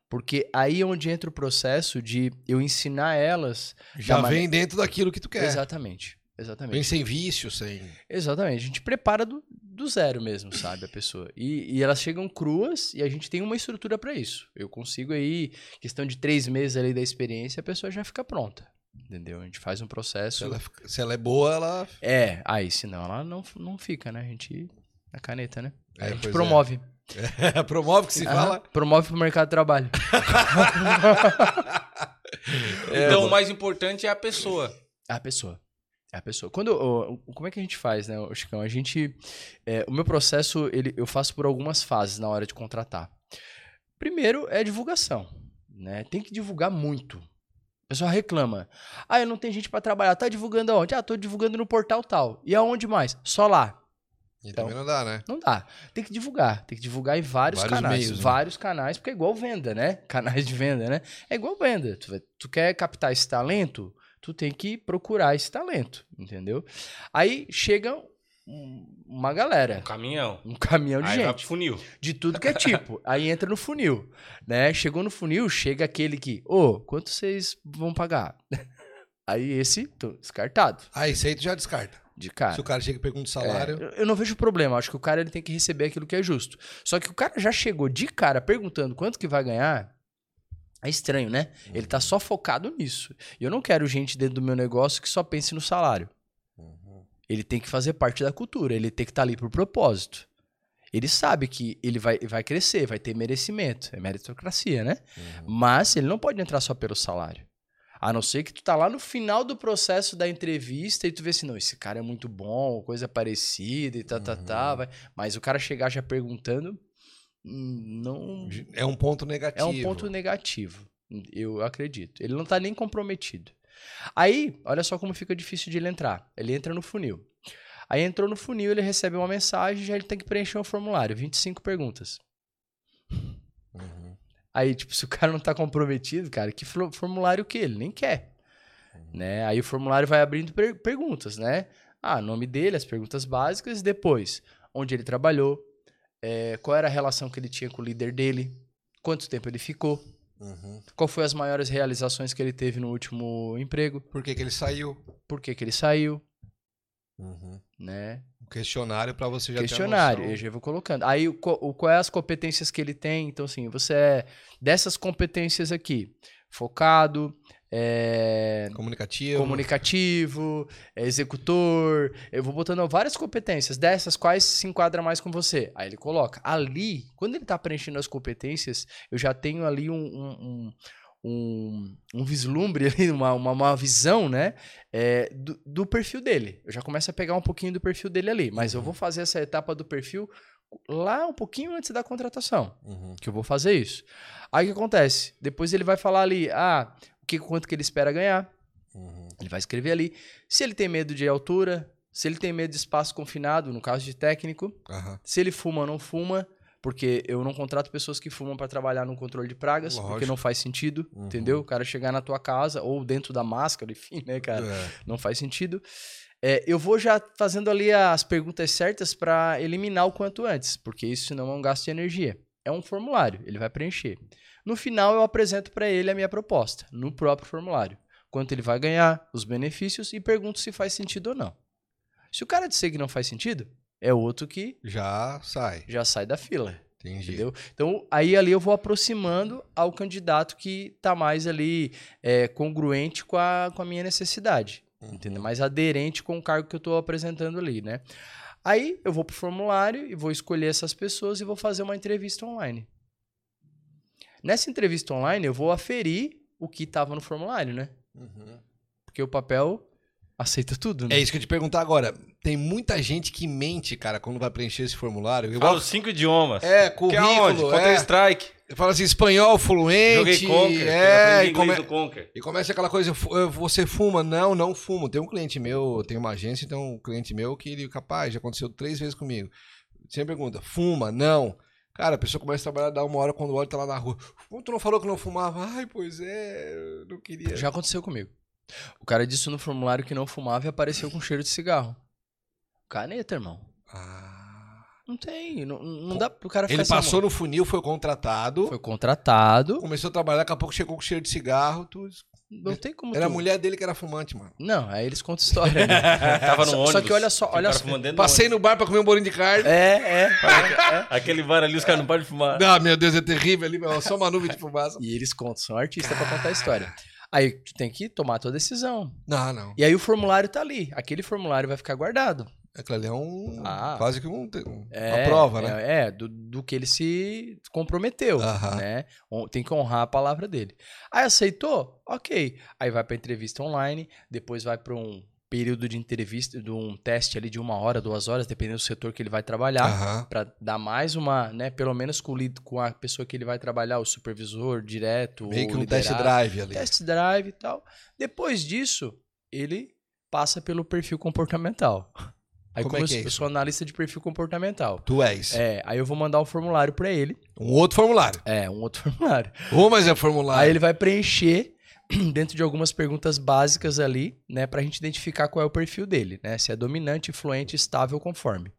Porque aí é onde entra o processo de eu ensinar elas. Já vem dentro daquilo que tu quer. Exatamente. Exatamente. Vem sem vício, sem. Exatamente. A gente prepara do, do zero mesmo, sabe? A pessoa. E, e elas chegam cruas e a gente tem uma estrutura pra isso. Eu consigo aí, questão de três meses ali da experiência, a pessoa já fica pronta. Entendeu? A gente faz um Se processo. ela, fica- se ela é boa, ela. É, aí senão ela não, não fica, né? A gente. Na caneta, né? É, a gente promove. Promove que se Aham, fala. Promove pro mercado de trabalho. Então, o mais importante é a pessoa. É a pessoa. É a pessoa. Quando, como é que a gente faz, né, ô, Chicão? A gente. é, o meu processo, ele, eu faço por algumas fases na hora de contratar. Primeiro é divulgação. Né? Tem que divulgar muito. O pessoal reclama. Ah, eu não tenho gente pra trabalhar. Tá divulgando aonde? Ah, tô divulgando no portal tal. E aonde mais? Só lá. E Então- também não dá, né? Não dá. Tem que divulgar. Tem que divulgar em vários, Vários canais. meios, né? Vários canais, porque é igual venda, né? Canais de venda, né? É igual venda. Tu, vai- tu quer captar esse talento, tu tem que procurar esse talento, entendeu? Aí chega um- uma Um galera, caminhão. um caminhão de Aí vai gente, pro funil. de tudo que é tipo. Aí entra no funil, né? Chegou no funil, chega aquele que, ô, quanto vocês vão pagar? Aí esse, tô descartado, Ah, esse aí tu já descarta. De cara. Se o cara chega e pergunta o É, salário. eu- eu não vejo problema. Acho que o cara ele tem que receber aquilo que é justo. Só que o cara já chegou de cara perguntando quanto que vai ganhar. É estranho, né? Ele tá só focado nisso. E eu não quero gente dentro do meu negócio que só pense no salário. Uhum. Ele tem que fazer parte da cultura. Ele tem que estar ali por propósito. Ele sabe que ele vai, vai crescer, vai ter merecimento. É meritocracia, né? Uhum. Mas ele não pode entrar só pelo salário. A não ser que tu tá lá no final do processo da entrevista e tu vê assim, não, esse cara é muito bom, coisa parecida e tá, tá, tá. Uhum. Vai. Mas o cara chegar já perguntando, hum, não... É um ponto É negativo. um ponto negativo, eu acredito. Ele não tá nem comprometido. Aí, olha só como fica difícil de ele entrar. Ele entra no funil. Aí entrou no funil, ele recebe uma mensagem, já ele tem que preencher um formulário, 25 perguntas. Aí, tipo, se o cara não tá comprometido, cara, que formulário que ele nem quer, né? Aí o formulário vai abrindo per- perguntas, né? Ah, nome dele, as perguntas básicas, depois, onde ele trabalhou, é, qual era a relação que ele tinha com o líder dele, quanto tempo ele ficou, Uhum. qual foi as maiores realizações que ele teve no último emprego, Por que, que ele saiu? por que que ele saiu, Uhum. né? Questionário pra você já questionário, eu já vou colocando. Aí, o, o, qual é as competências que ele tem? Então, assim, você é dessas competências aqui, focado, é, Comunicativo. comunicativo, é, executor. Eu vou botando várias competências. Dessas, quais se enquadra mais com você? Aí ele coloca. Ali, quando ele tá preenchendo as competências, eu já tenho ali um, um, um, um- um vislumbre, uma, uma, uma visão, né? é, do, do perfil dele. Eu já começo a pegar um pouquinho do perfil dele ali. Mas eu vou fazer essa etapa do perfil lá um pouquinho antes da contratação Uhum. que eu vou fazer isso. Aí o que acontece? Depois ele vai falar ali, ah, o que quanto que ele espera ganhar. Uhum. Ele vai escrever ali. Se ele tem medo de altura, se ele tem medo de espaço confinado, no caso de técnico, se ele fuma ou não fuma, porque eu não contrato pessoas que fumam para trabalhar no controle de pragas, porque Lógico. não faz sentido, Uhum. entendeu? O cara chegar na tua casa ou dentro da máscara, enfim, né, cara? É. Não faz sentido. É, eu vou já fazendo ali as perguntas certas para eliminar o quanto antes, porque isso não é um gasto de energia. É um formulário, ele vai preencher. No final, eu apresento para ele a minha proposta, no próprio formulário. Quanto ele vai ganhar, os benefícios e pergunto se faz sentido ou não. Se o cara disser que não faz sentido, é outro que Já sai. já sai da fila. Entendi. Entendeu? Então, aí ali eu vou aproximando ao candidato que tá mais ali é, congruente com a, com a minha necessidade. Uhum. Entendeu? Mais aderente com o cargo que eu tô apresentando ali, né? Aí eu vou pro formulário e vou escolher essas pessoas e vou fazer uma entrevista online. Nessa entrevista online, eu vou aferir o que tava no formulário, né? Porque o papel aceita tudo, né? É isso que eu te perguntar agora. Tem muita gente que mente, cara, quando vai preencher esse formulário. Fala os cinco idiomas. É, Que é onde? currículo, é. Fala assim, espanhol fluente. Joguei Conquer. É, e, come- do Conquer. e começa aquela coisa, você fuma? Não, não fumo. Tem um cliente meu, tem uma agência, tem um cliente meu que ele, capaz, já aconteceu três vezes comigo. Sempre pergunta, fuma? Não. Cara, a pessoa começa a trabalhar, dá uma hora, quando olha, tá lá na rua. "Pô, Tu não falou que não fumava? Ai, pois é, não queria. Já aconteceu comigo. O cara disse no formulário que não fumava e apareceu com cheiro de cigarro. Caneta, irmão. Ah. Não tem. Não, não dá pro cara ficar Ele passou no funil, foi contratado, Foi contratado. começou a trabalhar, daqui a pouco chegou com cheiro de cigarro. tu- Não tem como. Era a tu- mulher dele que era fumante, mano. Não, aí eles contam história. Né? Tava no Só- ônibus. só que olha só, olha cara só. fumando dentro do Passei no bar pra comer um bolinho de carne. é, é, é. Aquele bar ali, os caras não podem fumar. Ah, meu Deus, é terrível ali, meu, só uma nuvem de fumaça. E eles contam, são artistas pra contar a história. Aí tu tem que tomar a tua decisão. Não, não. E aí o formulário tá ali. Aquele formulário vai ficar guardado. Aquilo ali é um. Ah. Quase que um, um- É, uma prova, né? É, é, do, do que ele se comprometeu, Aham. né? Tem que honrar a palavra dele. Aí aceitou? Ok. Aí vai pra entrevista online, depois vai pra um período de entrevista, de um teste ali de uma hora, duas horas, dependendo do setor que ele vai trabalhar. Pra dar mais uma, né? Pelo menos com, com a pessoa que ele vai trabalhar, o supervisor direto. Meio que um test liderado, drive ali. Test drive e tal. Depois disso, ele passa pelo perfil comportamental. Aí Como como, é que eu, é eu sou analista de perfil comportamental. Tu és. É, aí eu vou mandar um formulário pra ele. Um outro formulário. É, um outro formulário. Ou, mas é formulário. Aí ele vai preencher dentro de algumas perguntas básicas ali, né, pra gente identificar qual é o perfil dele, né? Se é dominante, fluente, estável, conforme.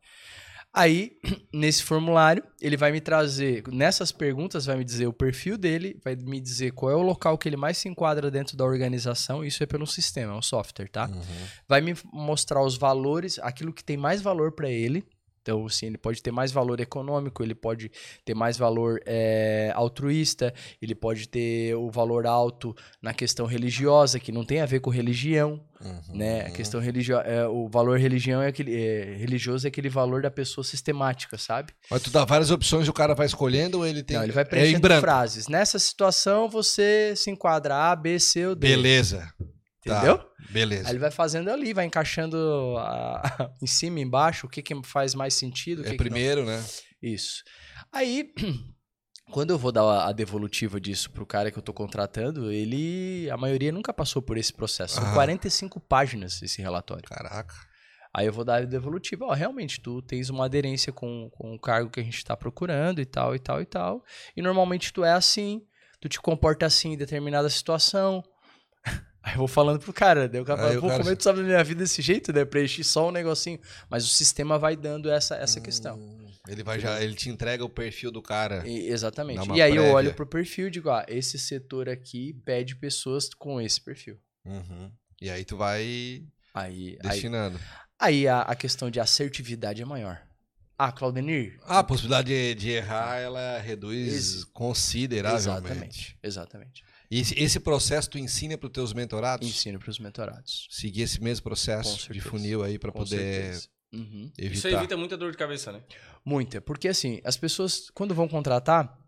Aí, nesse formulário, ele vai me trazer, nessas perguntas, vai me dizer o perfil dele, vai me dizer qual é o local que ele mais se enquadra dentro da organização, isso é pelo sistema, é um software, tá? Uhum. vai me mostrar os valores, aquilo que tem mais valor para ele. Então, assim, ele pode ter mais valor econômico, ele pode ter mais valor é, altruísta, ele pode ter o valor alto na questão religiosa, que não tem a ver com religião, Uhum. né? A questão religiosa, é, o valor religião é aquele, é, religioso é aquele valor da pessoa sistemática, sabe? Mas tu dá várias opções e o cara vai escolhendo ou ele tem. Não, ele vai é preenchendo frases. Nessa situação, você se enquadra A, B, C ou D. Beleza. Tá. Entendeu? Beleza. Aí ele vai fazendo ali, vai encaixando a- em cima embaixo, o que, que faz mais sentido. É primeiro, né? Isso. Aí, quando eu vou dar a- devolutiva disso pro cara que eu tô contratando, ele. A maioria nunca passou por esse processo. São Aham. 45 páginas esse relatório. Caraca. Aí eu vou dar a devolutiva. Ó, realmente, tu tens uma aderência com, com o cargo que a gente tá procurando e tal, e tal, e tal. E normalmente tu é assim, tu te comporta assim em determinada situação. Aí eu vou falando pro cara, daí o cara Aí fala, pô, cara como é que tu sabe da minha vida desse jeito, né? Preenchi só um negocinho. Mas o sistema vai dando essa, essa questão. Hum, Ele vai já, ele te entrega o perfil do cara. E- exatamente. E aí eu prévia. olho pro perfil e digo, ah, esse setor aqui pede pessoas com esse perfil. Uhum. E aí tu vai Aí, aí, destinando. aí a, a questão de assertividade é maior. Ah, Claudenir? Ah, a possibilidade de, de errar, ela reduz Ex- consideravelmente. Exatamente. Exatamente. E esse, esse processo tu ensina para os teus mentorados? Ensino pros mentorados. Seguir esse mesmo processo de funil aí para poder. Uhum. evitar. Isso evita muita dor de cabeça, né? Muita. Porque assim, as pessoas, quando vão contratar,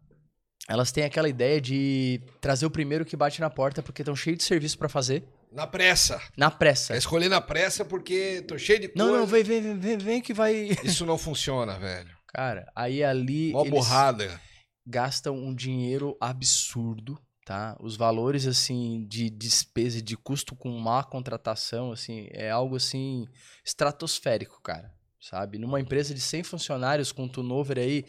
elas têm aquela ideia de trazer o primeiro que bate na porta porque estão cheios de serviço pra fazer. Na pressa. Na pressa. Quer escolher na pressa porque tô cheio de coisa. Não, não, vem, vem, vem, vem, vem que vai. Isso não funciona, velho. Cara, aí ali. Eles borrada. gastam um dinheiro absurdo, tá? Os valores, assim, de despesa e de custo com má contratação, assim, é algo, assim, estratosférico, cara. Sabe? Numa empresa de 100 funcionários com um turnover aí,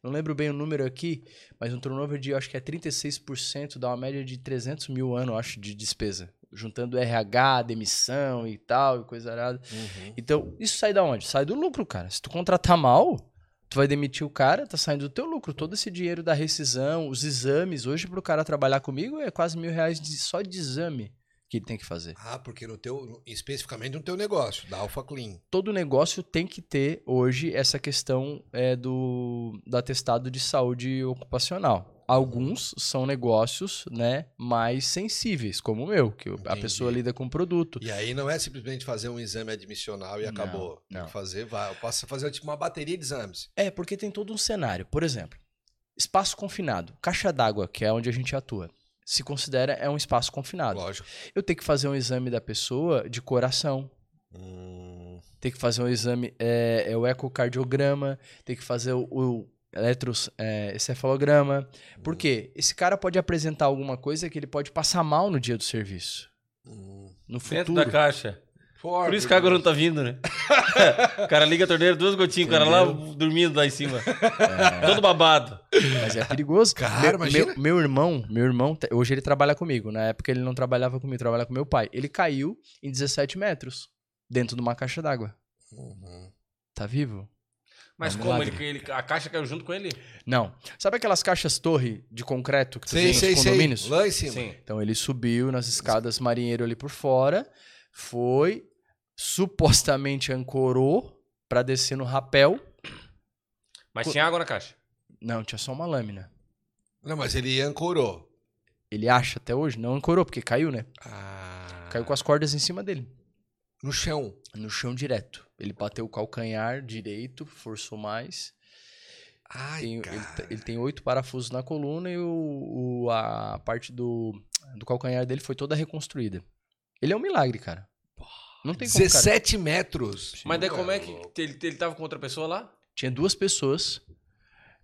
não lembro bem o número aqui, mas um turnover de, acho que é 36%, dá uma média de 300 mil ano, acho, de despesa. Juntando RH, demissão e tal, e coisa arada. Uhum. Então, isso sai da onde? Sai do lucro, cara. Se tu contratar mal, tu vai demitir o cara, tá saindo do teu lucro. Todo esse dinheiro da rescisão, os exames, hoje pro cara trabalhar comigo é quase mil reais de- só de exame que ele tem que fazer. Ah, porque no teu, especificamente no teu negócio, da Alpha Clean. Todo negócio tem que ter hoje essa questão é, do, do atestado de saúde ocupacional. Alguns são negócios né, mais sensíveis, como o meu, que o- a Entendi. pessoa lida com produto. E aí não é simplesmente fazer um exame admissional e Não, acabou. Tem não. que fazer, vai. Eu posso fazer tipo uma bateria de exames. É, porque tem todo um cenário. Por exemplo, Espaço confinado. Caixa d'água, que é onde a gente atua. Se considera é um espaço confinado. Lógico. Eu tenho que fazer um exame da pessoa de coração. Hum, Tem que fazer um exame, é, é o ecocardiograma, tem que fazer o, o eletroencefalograma. Por quê? Esse cara pode apresentar alguma coisa que ele pode passar mal no dia do serviço. hum. No Dentro futuro. da caixa. Forte, Por isso que a água não tá vindo, né? o cara liga a torneira, duas gotinhas, o cara lá dormindo lá em cima. Todo babado. Mas é perigoso. Cara, meu, imagina. meu, meu irmão, meu irmão, hoje ele trabalha comigo. Na época ele não trabalhava comigo, trabalha com meu pai. Ele caiu em 17 metros dentro de uma caixa d'água. Uhum. Tá vivo? Mas como? milagre. Ele, ele- a caixa caiu junto com ele? Não. Sabe aquelas caixas torre de concreto que Sei, tem nos sei, sei. condomínios? Lá em cima. Sim. Então ele subiu nas escadas marinheiro ali por fora, foi, supostamente ancorou pra descer no rapel. Mas tinha água na caixa. Não, tinha só uma lâmina. Não, mas ele ancorou. Ele acha até hoje, não ancorou, porque caiu, né? Ah, Caiu com as cordas em cima dele. No chão. No chão direto. Ele bateu o calcanhar direito, forçou mais. Ai, Tem- ele, ele tem oito parafusos na coluna e o, o- a parte do, do calcanhar dele foi toda reconstruída. Ele é um milagre, cara. Não tem como, cara. 17 metros. Mas daí como é que louco. ele, ele tava com outra pessoa lá? Tinha duas pessoas.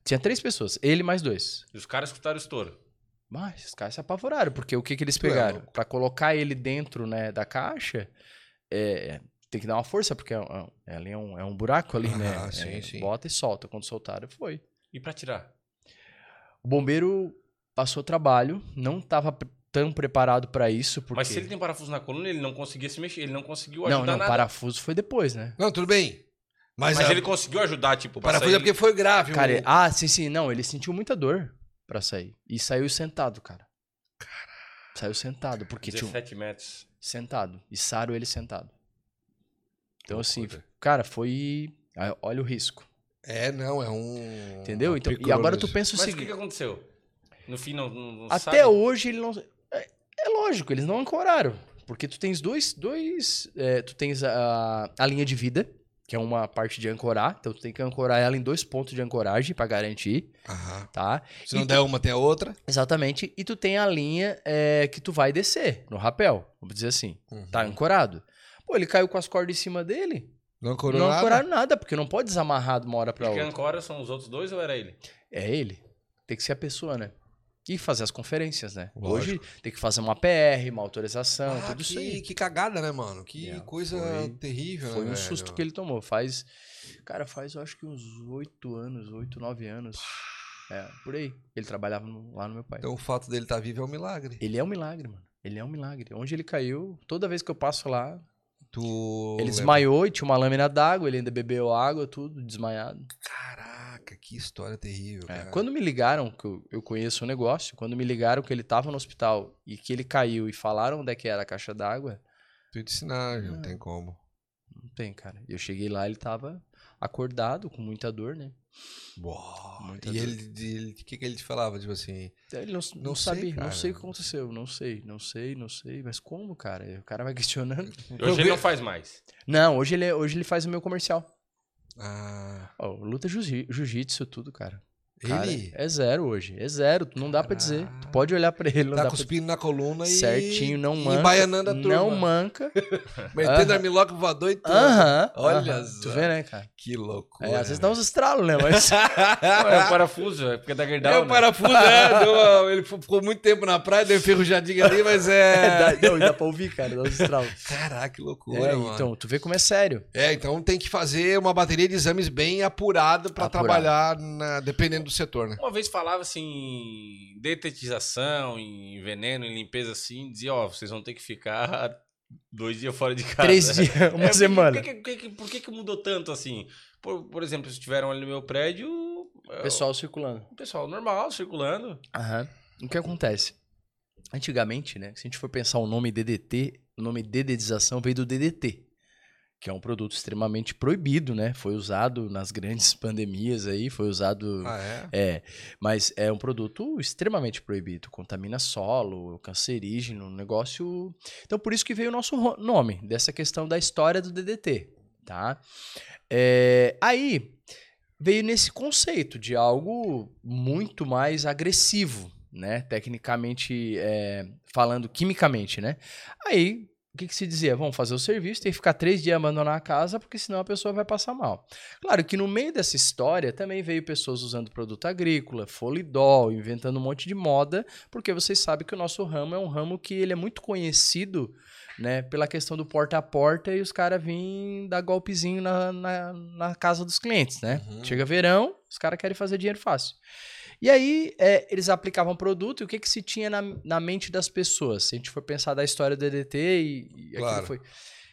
Tinha três pessoas. Ele mais dois. E os caras escutaram o estouro. Mas os caras se apavoraram, porque o que, que eles Tu é pegaram? louco. Pra colocar ele dentro né, da caixa, é, tem que dar uma força, porque é, um- é ali é um, é um buraco ali, né? Ah, sim, É, sim. Bota e solta. Quando soltaram, foi. E pra tirar? O bombeiro passou trabalho, não estava tão preparado pra isso, porque... Mas se ele tem parafuso na coluna, ele não conseguia se mexer. Ele não conseguiu Não, ajudar não, nada. parafuso foi depois, né? Não, tudo bem. Mas, Mas a- ele conseguiu ajudar, tipo, o pra parafuso é sair. porque foi grave. Cara, ele- ah, sim, sim, não, ele sentiu muita dor pra sair. E saiu sentado, cara. Saiu sentado, porque tinha um... 17 metros. Sentado. E saro ele sentado. Então, assim, cara, foi. Olha o risco. É, não, é um. Entendeu? Então, e agora tu pensa o Mas o que, seguinte. que aconteceu? No fim, não, não, não Até sabe? hoje ele não. É, é lógico, eles não ancoraram. Porque tu tens dois. dois é, tu tens a, a linha de vida, que é uma parte de ancorar. Então tu tem que ancorar ela em dois pontos de ancoragem pra garantir, Aham. tá? Se E não tu- der uma, tem a outra. Exatamente. E tu tem a linha é, que tu vai descer no rapel. Vamos dizer assim. Uhum. Tá ancorado. Pô, ele caiu com as cordas em cima dele. Não ancorou não nada? ancoraram nada, porque não pode desamarrar de uma hora pra Quem outra. ancora são os outros dois ou era ele? É ele. Tem que ser a pessoa, né? E fazer as conferências, né? Lógico. Hoje tem que fazer uma PR, uma autorização, Ah, tudo isso que, aí. que cagada, né, mano? Que É, coisa foi- terrível, Foi né? um velho? susto que ele tomou. Faz. Cara, faz eu acho que uns oito anos, oito, nove anos. É, por aí. Ele trabalhava no- lá no meu pai. Então o fato dele estar vivo é um milagre. Ele é um milagre, mano. Ele é um milagre. Onde ele caiu, toda vez que eu passo lá, Tu. ele desmaiou e tinha uma lâmina d'água, ele ainda bebeu água, tudo, desmaiado. Caraca, que história terrível. É, cara. quando me ligaram, que eu, eu conheço o negócio, quando me ligaram que ele tava no hospital e que ele caiu e falaram onde é que era a caixa d'água, Tu te ensinar, não Ah. tem como. não tem, cara. Eu cheguei lá, ele tava acordado, com muita dor, né? Uau. Muita E dor. ele, ele- o que, que ele te falava? Tipo assim, Ele não, não, Não sei, sabia, não cara. sei o que aconteceu, não sei, não sei, não sei. Mas como, cara? O cara vai questionando. Eu Hoje ele vi- não faz mais. Não, hoje ele, é- hoje ele faz o meu comercial. Ah, Ó, luta jiu- jiu-jitsu, tudo, cara. Cara, ele é zero hoje. É zero. Não dá pra dizer. Tu pode olhar pra ele, não tá dá pra cuspindo na coluna e. Certinho, não e manca. embaianando a turma. Não manca. Metendo Aham. armlock voador e tudo. Aham. Olha só. Tu vê, né, cara? Que loucura. É, às vezes dá uns estralos, né? Mas. É o parafuso, é porque É gerdau, o parafuso, é, deu ele ficou muito tempo na praia, deu enferrujadinha ali, mas É, é. dá, não, e dá pra ouvir, cara, dá uns estralos. Caraca, que loucura, É, mano. então, tu vê como é sério. É, então tem que fazer uma bateria de exames bem apurada pra Apurado. trabalhar, na- dependendo do setor, né? Uma vez falava assim, detetização, em veneno, em limpeza assim, dizia, ó, vocês vão ter que ficar dois dias fora de casa. Três dias, uma É, semana. Por que, por que- por que que mudou tanto assim? Por, por exemplo, se tiveram ali no meu prédio, é, Pessoal circulando. o pessoal normal, circulando. Aham. O que acontece? Antigamente, né? Se a gente for pensar o nome DDT, o nome dedetização veio do DDT, que é um produto extremamente proibido, né? Foi usado nas grandes pandemias aí, foi usado. Ah, é? É, mas é um produto extremamente proibido, contamina solo, cancerígeno, negócio. Então por isso que veio o nosso nome, dessa questão da história do DDT, tá? É, aí, veio nesse conceito de algo muito mais agressivo, né? Tecnicamente, é, falando quimicamente, né? Aí, o que, que se dizia? Vamos fazer o serviço, tem que ficar três dias abandonar a casa, porque senão a pessoa vai passar mal. Claro que no meio dessa história também veio pessoas usando produto agrícola, folidol, inventando um monte de moda, porque vocês sabem que o nosso ramo é um ramo que ele é muito conhecido né? Pela questão do porta a porta e os caras vêm dar golpezinho na, na, na, casa dos clientes, né? Uhum. Chega verão, os caras querem fazer dinheiro fácil. E aí, é, eles aplicavam produto e o que, que se tinha na, na mente das pessoas? Se a gente for pensar da história do DDT e, e Claro. aquilo foi.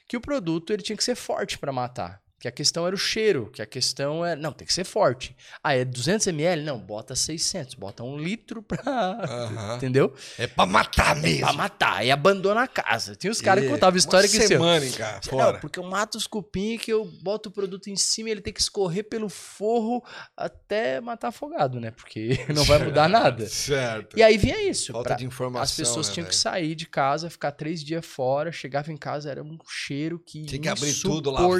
Que o produto ele tinha que ser forte para matar. Que a questão era o cheiro, que a questão é. Não, tem que ser forte. Ah, é 200 ml? Não, bota 600, bota um litro pra. Aham. Entendeu? É pra matar mesmo. Pra matar. E abandona a casa. Tem os caras que É, contavam história que semana, hein, cara, não, fora. porque eu mato os cupim que eu boto o produto em cima e ele tem que escorrer pelo forro até matar afogado, né? Porque não vai mudar nada. Certo. E aí vinha isso. Falta pra- de informação, As pessoas né, tinham que velho? sair de casa, ficar três dias fora, chegava em casa, era um cheiro que Tinha que abrir tudo, lavar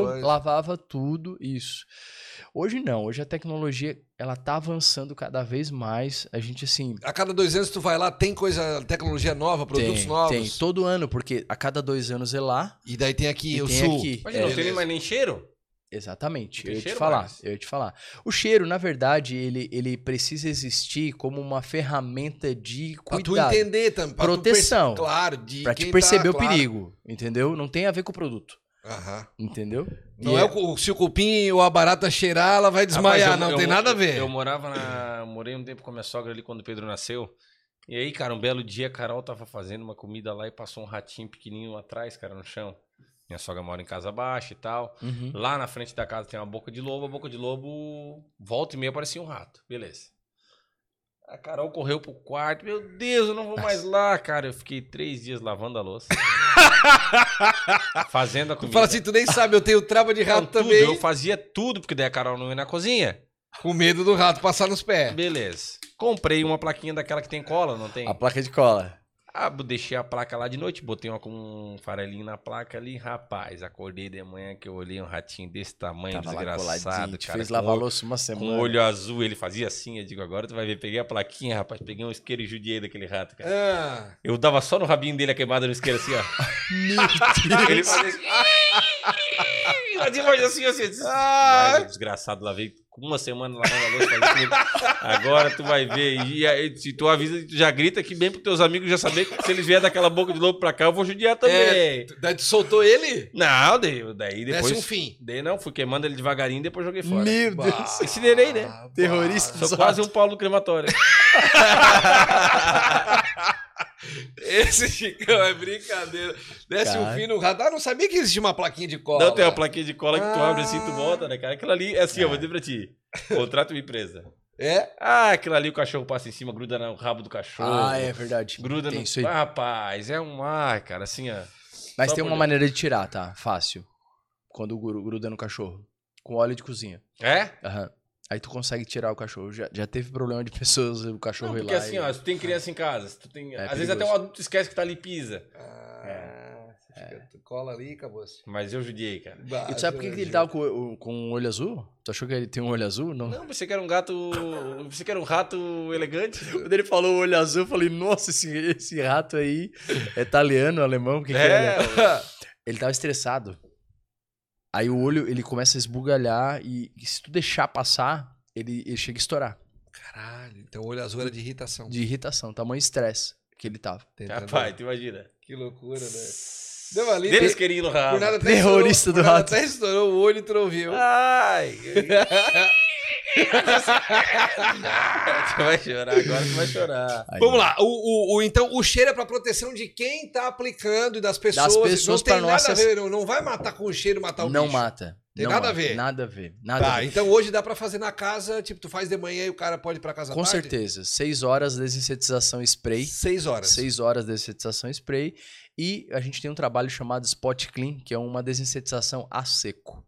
e coisa. lavava tudo, isso. Hoje não, hoje a tecnologia ela tá avançando cada vez mais. A gente assim, A cada dois anos tu vai lá, tem coisa, tecnologia nova, produtos tem, novos. tem todo ano, porque a cada dois anos é lá. E daí tem aqui E o tem sul. aqui. Mas É, não tem mais nem cheiro? Exatamente. Tem Eu ia te falar, mais. eu ia te falar. O cheiro, na verdade, ele, ele precisa existir como uma ferramenta de Pra tu cuidado. entender também. tu Proteção. perce- claro, de Pra quem te tá, perceber o claro. perigo, entendeu? Não tem a ver com o produto, Aham. entendeu? Não E é, o, se o cupim ou a barata cheirar, ela vai desmaiar. Rapaz, eu- não eu tem nada a ver. Eu morava na. Morei um tempo com a minha sogra ali quando o Pedro nasceu. E aí, cara, um belo dia a Carol tava fazendo uma comida lá e passou um ratinho pequenininho atrás, cara, no chão. Minha sogra mora em casa baixa e tal. Uhum. Lá na frente da casa tem uma boca de lobo, a boca de lobo volta e meia parecia um rato. Beleza. A Carol correu pro quarto. Meu Deus, eu não vou mais lá, cara. Eu fiquei três dias lavando a louça. fazendo a Tu comida. fala assim, tu nem sabe, eu tenho trava de Não, rato tudo, também. Eu fazia tudo, porque daí a Carol não ia na cozinha. Com medo do rato passar nos pés. Beleza. Comprei uma plaquinha daquela que tem cola, não tem? A placa de cola. Ah, deixei a placa lá de noite, botei uma com um farelinho na placa ali, rapaz. Acordei de manhã que eu olhei um ratinho desse tamanho, Tava desgraçado, coladinho, te cara. fez com lavar louça uma com semana. o olho azul, ele fazia assim, eu digo, agora tu vai ver, peguei a plaquinha, rapaz, peguei um isqueiro e judiei daquele rato, cara. Ah, Eu dava só no rabinho dele a queimada no isqueiro assim, ó. ele fazia assim. Fazia mais assim, assim. disse, Vai, desgraçado, lavei uma semana lavando a louça. Agora tu vai ver. E aí, se tu avisa, tu já grita que bem pros teus amigos já saber que se eles vier daquela boca de lobo pra cá, eu vou judiar também. é, daí tu soltou ele? Não, daí, daí Desce depois. um fim. Daí não, fui queimando ele devagarinho e depois joguei fora. Meu Bah, Deus. Incinerei, né? bah, Terrorista. Sou quase um Paulo crematório. Esse Chicão é brincadeira. Desce um Cara. fim no rato. Ah, não sabia que existia uma plaquinha de cola. Não tem uma plaquinha de cola que tu Ah. abre assim e tu volta, né, cara? Aquilo ali, é assim, eu vou dizer pra ti. Contrata uma empresa. É? Ah, aquilo ali o cachorro passa em cima, gruda no rabo do cachorro. Ah, é verdade. Gruda tem no. isso aí. Ah, rapaz, é um. Ai, cara, assim, ó. Mas só tem uma maneira de tirar, tá? Fácil. Quando gru- gruda no cachorro. Com óleo de cozinha. É? Aham. Aí tu consegue tirar o cachorro. Já, já teve problema de pessoas, o cachorro Não, ir porque lá. assim, e- ó, se tu tem criança em casa, se tu tem. É às vezes até perigoso. um adulto esquece que tá ali e pisa. Ah, você fica- tu cola ali e acabou. -se. Mas eu judiei, cara. E tu sabe por que, que ele tava com, o- com um olho azul? Tu achou que ele tem um olho azul? Não. Não, você que era um gato. Você que era um rato elegante. Quando ele falou olho azul, eu falei, nossa, esse, esse rato aí é italiano, alemão, o que, que É, é? Ele tava estressado. Aí o olho, ele começa a esbugalhar e, e se tu deixar passar, ele, ele chega a estourar. Caralho, então o olho azul era de irritação. De irritação, tamanho estresse que ele tava. Rapaz, tu imagina. Que loucura, né? Deu ali. Dele por- isqueirinho no rabo. por nada até Terrorista estourou- do rato. Até estourou o olho e tu não viu. Ai! tu vai chorar, agora tu vai chorar. Aí- Vamos lá. O, o, o- então, o cheiro é pra proteção de quem tá aplicando e das pessoas. pessoas não tem pra nada nossas- a ver. Não, não vai matar com o cheiro matar o Não bicho. mata. Tem Não nada a mata. ver. Nada a ver. Nada a Tá, ver. então hoje dá pra fazer na casa, tipo, tu faz de manhã e o cara pode ir pra casa Com tarde? certeza. Seis horas desinsetização spray. Seis horas. Seis horas de desensetização spray. E a gente tem um trabalho chamado Spot Clean, que é uma desensetização a seco.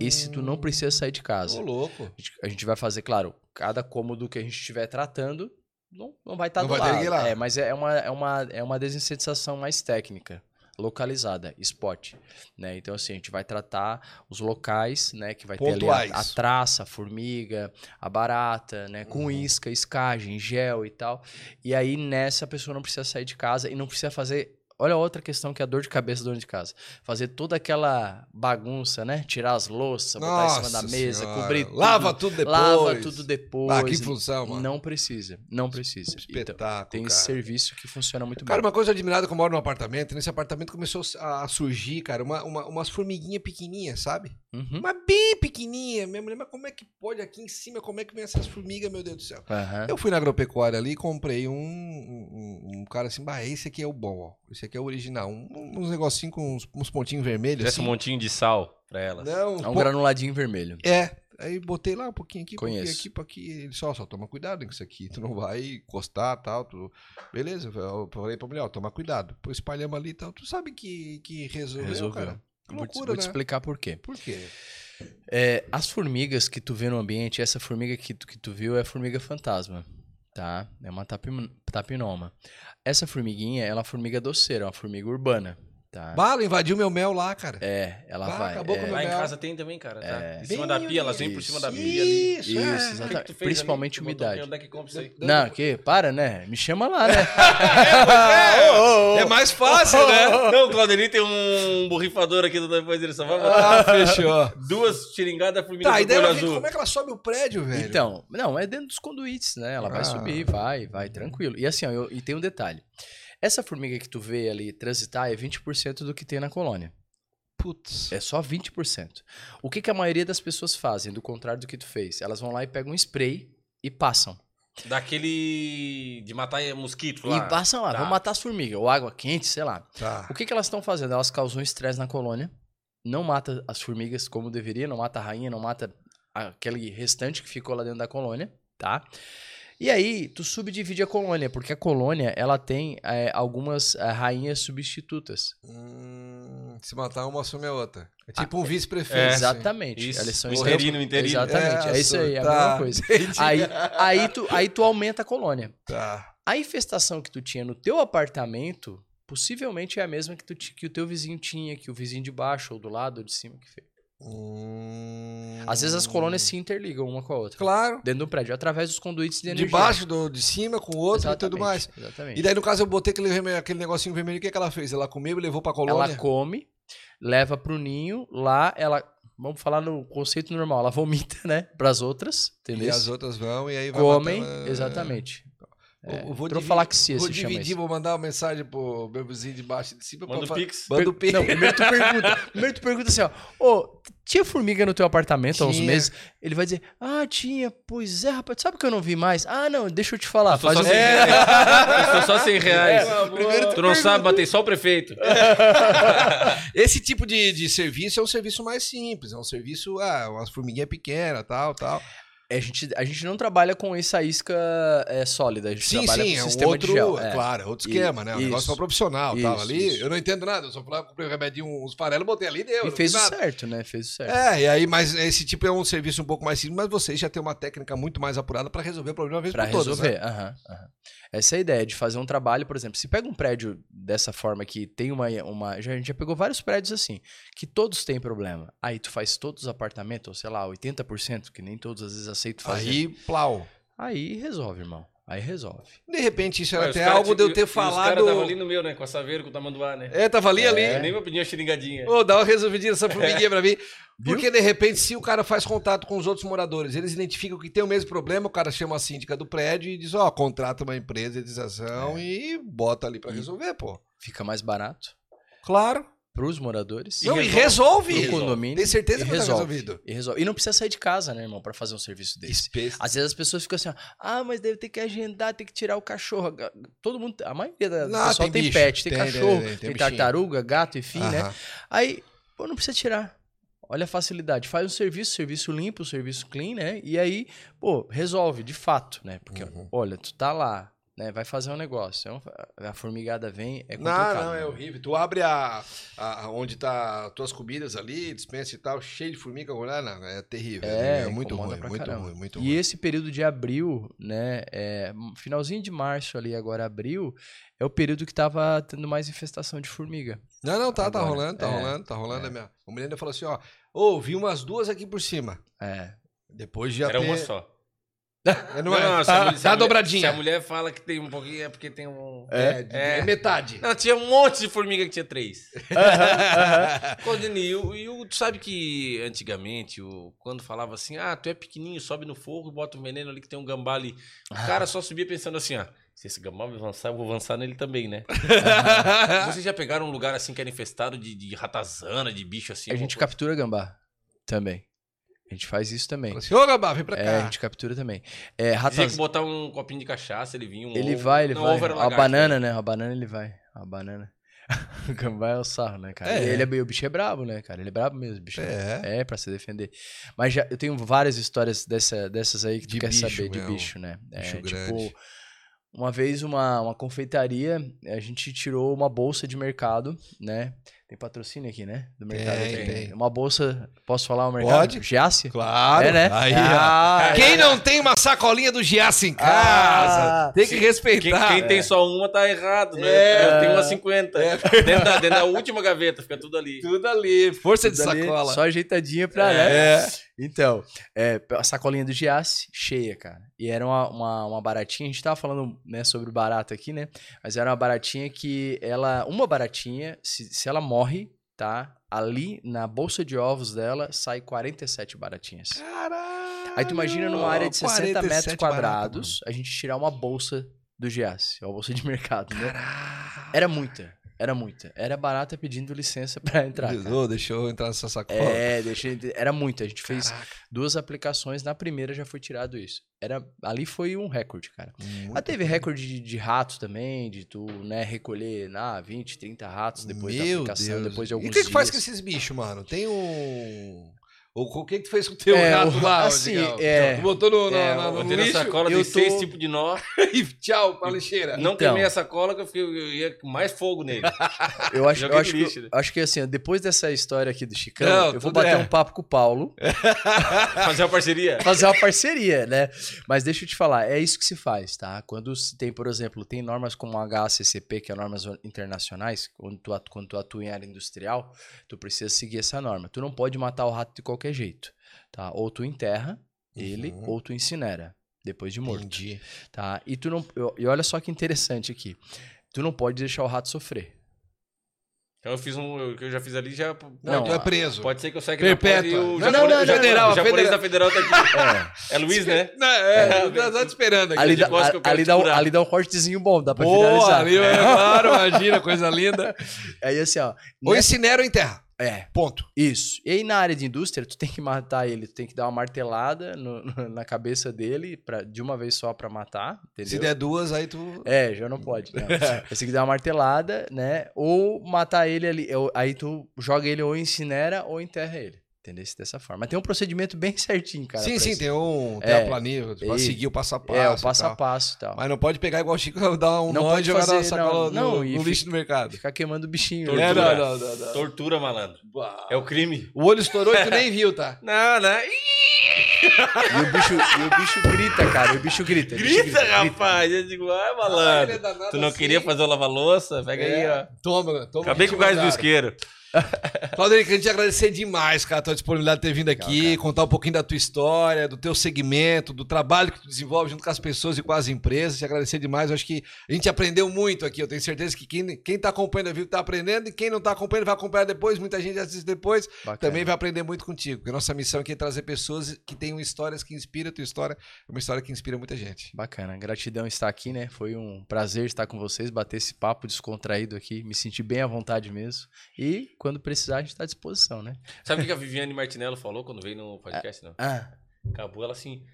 Esse tu não precisa sair de casa. Ô, louco. A gente, vai fazer, claro, cada cômodo que a gente estiver tratando não, não vai estar Não do vai ter lado. lá. É, mas é uma, é, uma, é uma desensetização mais técnica. localizada, spot, né? Então assim, a gente vai tratar os locais, né, que vai ter ali Pontuais. a, a traça, a formiga, a barata, né, com Uhum. isca, escagem, gel e tal. E aí nessa a pessoa não precisa sair de casa e não precisa fazer Olha outra questão que é a dor de cabeça do dono de casa. Fazer toda aquela bagunça, né? Tirar as louças, botar em cima da mesa, Senhora. cobrir tudo. Lava tudo depois. Lava tudo depois. Ah, que função, mano. Não precisa, não precisa. Então, Espetáculo, tem cara. esse serviço que funciona muito Cara, bem. uma coisa admirada que eu moro num apartamento, nesse apartamento começou a surgir, cara, uma, uma- umas formiguinhas pequenininhas, sabe? Uhum. Mas bem pequenininha. Minha mulher, mas como é que pode aqui em cima, como é que vem essas formigas, meu Deus do céu? Aham. Eu fui na agropecuária ali e comprei um, um, um cara assim, bah, esse aqui é o bom, ó. Esse aqui é o original. Um, uns negocinhos com uns, uns pontinhos vermelhos. Fizesse um Assim. montinho de sal pra elas. Não, É um pô- granuladinho vermelho. é. Aí botei lá um pouquinho aqui, um pouquinho Conheço. aqui, pouquinho aqui. Ele só, só toma cuidado com isso aqui. Tu não vai encostar tal. Tu... Beleza, eu falei pra mulher, ó, toma cuidado. Pô, espalhamos ali e tal. Tu sabe que, que resolveu, Resolveu. cara. Vou, te, vou te né? explicar por quê. Por quê? É, as formigas que tu vê no ambiente, essa formiga que tu, que tu viu é a formiga fantasma, tá? É uma tapi- tapinoma. Essa formiguinha, ela é uma formiga doceira, é uma formiga urbana, tá? Bala, invadiu meu mel lá, cara. É, ela vai. acabou é, com o Lá em Mel. casa tem também, cara. Tá? É. Em cima Bem da pia, elas vêm por isso. cima da pia ali. Isso, Isso, é. O que exatamente. que fez Principalmente ali? Umidade. Onde é que compra isso aí? Não, que? Para, né? Me chama lá, né? É mais fácil, né? Não, o Claudemir tem um borrifador aqui do depois ele só vai botar Ah, fechou. duas xiringadas formiga Tá, e daí ela vem, azul. como é que ela sobe o prédio, velho? Então, não, é dentro dos conduítes, né? Ela vai Ah. subir, vai, vai, tranquilo. E assim, ó, eu- e tem um detalhe. Essa formiga que tu vê ali transitar é 20% do que tem na colônia. Putz. É só 20%. O que, que a maioria das pessoas fazem, do contrário do que tu fez? Elas vão lá e pegam um spray e passam. Daquele de matar mosquito lá. E passam lá, Tá. vão matar as formigas, ou água quente, sei lá. Tá. O que, que elas estão fazendo? Elas causam estresse na colônia, não mata as formigas como deveria, não mata a rainha, não mata aquele restante que ficou lá dentro da colônia, tá? E aí, tu subdivide a colônia, porque a colônia, ela tem é, algumas é, rainhas substitutas. Hum, se matar uma, assume a outra. É Ah, tipo um vice-prefeito. É. Exatamente. Isso. Extremo- interino, interino. Exatamente, é, isso aí, é a tá. mesma coisa. Aí, aí, tu, aí tu aumenta a colônia. Tá. A infestação que tu tinha no teu apartamento, possivelmente é a mesma que, tu, que o teu vizinho tinha, que o vizinho de baixo, ou do lado, ou de cima que fez. Hum... Às vezes as colônias se interligam uma com a outra. Claro. Dentro do prédio, através dos conduítes de energia. De baixo, do, de cima, com o outro e tudo Exatamente, mais. Exatamente. E daí, no caso, eu botei aquele, aquele negocinho vermelho. O que, que ela fez? Ela comeu e levou pra colônia? Ela come, leva pro ninho, lá ela. Vamos falar no conceito normal, ela vomita, né? Pras outras, entendeu? E as outras vão e aí vai Comem, matando- exatamente. Eu- É, eu vou trofalaxia Vou se chama dividir, isso. vou mandar uma mensagem pro meu vizinho de baixo e de cima. Manda o pra- Pix. Manda o Pix. Não, primeiro tu pergunta. Primeiro tu pergunta assim, ó. Ô, tinha formiga no teu apartamento há uns Tinha. meses? Ele vai dizer, ah, tinha. Pois é, rapaz. Sabe que eu não vi mais? Ah, não, deixa eu te falar. Custou Faz só um... 100 reais. Custou só 100 reais. É, primeiro tu não sabe bater só o prefeito. Esse tipo de, de serviço é um serviço mais simples. É um serviço, ah, umas formiguinhas pequenas, tal, tal. É, A gente, a gente não trabalha com essa isca é, sólida. A gente Sim, trabalha sim, com é um sistema outro, de gel. é é. claro, é outro E- esquema, né? Um negócio isso. pra profissional, tal. Isso, Ali, isso. eu não entendo nada. Eu só falava, comprei um remedinho, uns farelos, botei ali e deu. E fez o nada. certo, né? Fez o certo. É, e aí, mas esse tipo é um serviço um pouco mais simples, mas vocês já têm uma técnica muito mais apurada pra resolver o problema uma vez Pra por todas, resolver. né? aham, aham. Essa é a ideia de fazer um trabalho, por exemplo, se pega um prédio dessa forma que tem uma. uma já, a gente já pegou vários prédios assim, que todos têm problema. Aí tu faz todos os apartamentos, ou sei lá, 80%, que nem todos às vezes aceitam fazer. Aí, Aí, plau. resolve, irmão. Aí resolve. De repente, isso era Ué, até cara algo de eu ter e Os caras falado. estavam ali no meu, né? Com a Saveiro, com o Tamanduá, né? É, tava ali, ali. Eu nem me pedi uma xeringadinha. Ô, dá uma resolvidinha nessa formiguinha pra mim. Porque, de repente, se o cara faz contato com os outros moradores, eles identificam que tem o mesmo problema, o cara chama a síndica do prédio e diz, ó, contrata uma empresa de edização e bota ali pra resolver, pô. Fica mais barato Claro. Pros moradores. Não, e resolve. resolve. Pro condomínio. Tem certeza e que tá resolve. resolvido. E resolve. E não precisa sair de casa, né, irmão, pra fazer um serviço desse. Às vezes as pessoas ficam assim, ah, mas deve ter que agendar, tem que tirar o cachorro. Todo mundo, a maioria da Não, pessoal tem tem, pet, tem, Tem, cachorro, tem, tem, tartaruga, gato, enfim, né? Aham. Aí, pô, não precisa tirar. Olha a facilidade. Faz um serviço, serviço limpo, serviço clean, né? E aí, pô, resolve, de fato, né? Porque, Uhum. olha, tu tá lá, né? Vai fazer um negócio. É a formigada vem, é Não, complicado. não, é né? horrível. Tu abre a, a- onde tá as tuas comidas ali, dispensa e tal, cheio de formiga, não, não, é terrível. É, É, muito ruim, muito caramba. ruim, muito E ruim. esse período de abril, né? é, finalzinho de março ali, agora abril, é o período que tava tendo mais infestação de formiga. Não, não, tá, tá Agora, rolando, tá é, rolando, tá rolando. é. A minha, mulher ainda falou assim, ó, ô, vi umas duas aqui por cima. É. Depois de já Era ter... uma só. É, não, é? se a Tá, mulher- se a mulher- dobradinha. Se a mulher fala que tem um pouquinho, é porque tem um. É, É. é metade. Não, tinha um monte de formiga que tinha três. Claudine, e o, e o- tu sabe que antigamente, o, quando falava assim, ah, tu é pequenininho, sobe no fogo e bota um veneno ali que tem um gambá ali. O cara só subia pensando assim, ah, se esse gambá vai avançar, eu vou avançar nele também, né? Vocês já pegaram um lugar assim que era infestado de, de ratazana, de bicho assim? a gente coisa? captura gambá também. A gente faz isso também. Falou assim, ô, Gabá, vem pra É, a cá. gente captura também. É, Dizia ratas... que botar um copinho de cachaça, ele vinha um Ele ovo. vai, ele Não, vai. ovo era A lagarto, banana, né? né? A banana ele vai. A banana. o gambá é o sarro, né, cara? É. Ele é, o bicho é brabo, né, cara? Ele é brabo mesmo, o bicho. É. É, pra se defender. Mas já, eu tenho várias histórias dessa, dessas aí que De tu quer saber de bicho, né? Bicho é, grande. tipo, uma vez uma, uma confeitaria, a gente tirou uma bolsa de mercado, né? Tem patrocínio aqui, né? Do mercado. Tem, aqui. tem. Uma bolsa, posso falar o mercado? Pode. Giasse? Claro. É, né? Aí. Ah, Quem não tem uma sacolinha do Giasse em casa, Ah, tem que Quem, respeitar. quem tem só uma tá errado, né? É. Eu tenho uma 50. Dentro, da, dentro da última gaveta, fica tudo ali. Tudo ali, força de tudo ali, sacola. Só ajeitadinha pra, né? É. Então, é, a sacolinha do Giasse, cheia, cara. E era uma, uma, uma baratinha, a gente tava falando né, sobre barata aqui, né? Mas era uma baratinha que ela. Uma baratinha, se, se ela morre, tá? Ali na bolsa de ovos dela sai 47 baratinhas. Caralho. Aí tu imagina numa área de 60 metros 47 quadrados, a gente tirar uma bolsa do Giasse, uma bolsa de mercado, né? Caralho. Era muita, era muita. Era barata pedindo licença pra entrar. cara. Ô, deixa eu entrar nessa sacola. É, deixa eu- era muita. A gente fez Caraca, duas aplicações, na primeira já foi tirado isso. Era, ali foi um recorde, cara. muito Ah, teve recorde de, de ratos também, de tu, né, recolher, ah, 20, 30 ratos depois da Meu aplicação, Deus. depois de E alguns o que, que faz com esses bichos, mano? Tem um. Ou o que que tu fez com o teu É, gato lá? assim, é. Tu botou no, no, É, no- no Botei na lixo sacola, eu dei seis tô- tipos de nó. e tchau pra lixeira. Não Então. queimei a sacola que eu, fiquei, eu ia com mais fogo nele. Eu acho, eu acho, no que, lixo, né? acho que assim, depois dessa história aqui do Chicão, Não, eu vou bater é. um papo com o Paulo, Fazer uma parceria. fazer uma parceria, né? Mas deixa eu te falar, é isso que se faz, tá? Quando se tem, por exemplo, tem normas como a HACCP, que é normas internacionais, quando tu, atu- quando tu atua em área industrial, tu precisa seguir essa norma. Tu não pode matar o rato de qualquer jeito, tá? Ou tu enterra ele, Uhum. ou tu incinera, depois de morto, Entendi. tá? E tu não... eu- E olha só que interessante aqui. Tu não pode deixar o rato sofrer. Então eu fiz um. Que eu já fiz ali já. Não, Não, tu é preso. Pode ser que eu saia aqui Perpétua. e o Não, japonês- não, não, não, o japonês da federal tá aqui. É. É Luiz, né? Não, é, É, tá te esperando aqui. Ali dá, eu ali, dá, um- ali dá um cortezinho bom, dá pra Boa, finalizar. ali, é claro, imagina, coisa linda. Aí assim, ó. Ou incinera ou enterra. É, Ponto. isso. E aí na área de indústria, tu tem que matar ele, tu tem que dar uma martelada no- no- na cabeça dele pra, de uma vez só pra matar, entendeu? Se der duas, aí tu. É, já não pode. Não. Você tem que dar uma martelada, né? Ou matar ele ali. Aí tu joga ele ou incinera ou enterra ele. Entendeu? Dessa forma. Mas tem um procedimento bem certinho, cara. sim, sim, isso. tem um. Tem É, a planilha pra isso. seguir o passo a passo. É, o e passo a passo e tal. Mas não pode pegar igual o Chico, dar um Não nó pode e jogar na fazer, sacola não, no, e no lixo do mercado. Ficar queimando o bichinho. Tortura. É, né? não, não, não, não. Tortura, malandro. É o crime. O olho estourou e tu nem viu, tá? Não, não. E o bicho, e o bicho grita, cara. E o bicho grita. o bicho Grita, rapaz. Eu digo, ai, Ah, é malandro. danado Tu não assim. queria fazer o lava-louça? Pega aí, É. ó. Toma, toma. Acabei com o gás do isqueiro. Claudio, queria te agradecer demais, cara, a tua disponibilidade de ter vindo aqui, contar um pouquinho da tua história, do teu segmento, do trabalho que tu desenvolve junto com as pessoas e com as empresas. Te agradecer demais. Eu acho que a gente aprendeu muito aqui. Eu tenho certeza que quem, quem tá acompanhando a vivo tá aprendendo e quem não tá acompanhando vai acompanhar depois. Muita gente assiste depois. Bacana. Também vai aprender muito contigo. Porque a nossa missão aqui é trazer pessoas que tenham histórias que inspiram. A tua história é uma história que inspira muita gente. Bacana, gratidão estar aqui, né? Foi um prazer estar com vocês, bater esse papo descontraído aqui, me senti bem à vontade mesmo. E quando precisar, a gente está à disposição, né? Sabe o que a Viviane Martinello falou quando veio no podcast? Não? Ah, Acabou ela assim.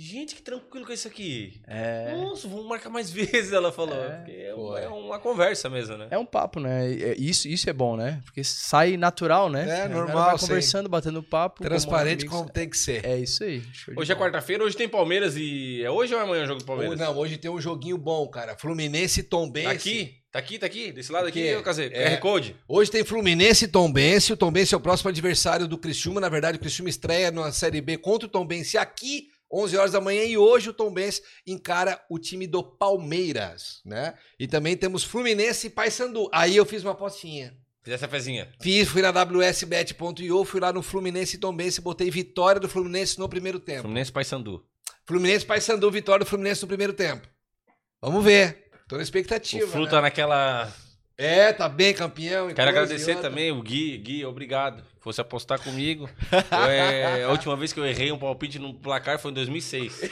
Gente, que tranquilo com isso aqui. É. Nossa, vamos marcar mais vezes, ela falou. É, é, uma, foi. é uma conversa mesmo, né? É um papo, né? É- Isso, isso é bom, né? Porque sai natural, né? É, normal, Vai sim. conversando, batendo papo. Transparente como como tem que ser. É isso aí. Hoje é quarta-feira, hoje tem Palmeiras e. É hoje ou é amanhã o jogo do Palmeiras? Não, hoje tem um joguinho bom, cara. Fluminense e Tombense. Tá aqui? Tá aqui, tá aqui? Desse lado aqui, eu casei. É. QR Code? Hoje tem Fluminense e Tombense. O Tombense é o próximo adversário do Criciúma. Na verdade, o Criciúma estreia na Série B contra o Tombense aqui, 11 horas da manhã. E hoje o Tombense encara o time do Palmeiras, né? E também temos Fluminense e Paysandu. Aí eu fiz uma apostinha. Fiz essa fezinha. Fiz, fui na WSBet.io, fui lá no Fluminense e Tombense, botei vitória do Fluminense no primeiro tempo. Fluminense Paysandu. Fluminense Paysandu, vitória do Fluminense no primeiro tempo. Vamos ver. Tô na expectativa. O Flu né? tá naquela. É, tá bem campeão. e Quero agradecer e também o Gui. Gui, obrigado. Fosse apostar comigo. Eu, é, a última vez que eu errei um palpite no placar foi em 2006.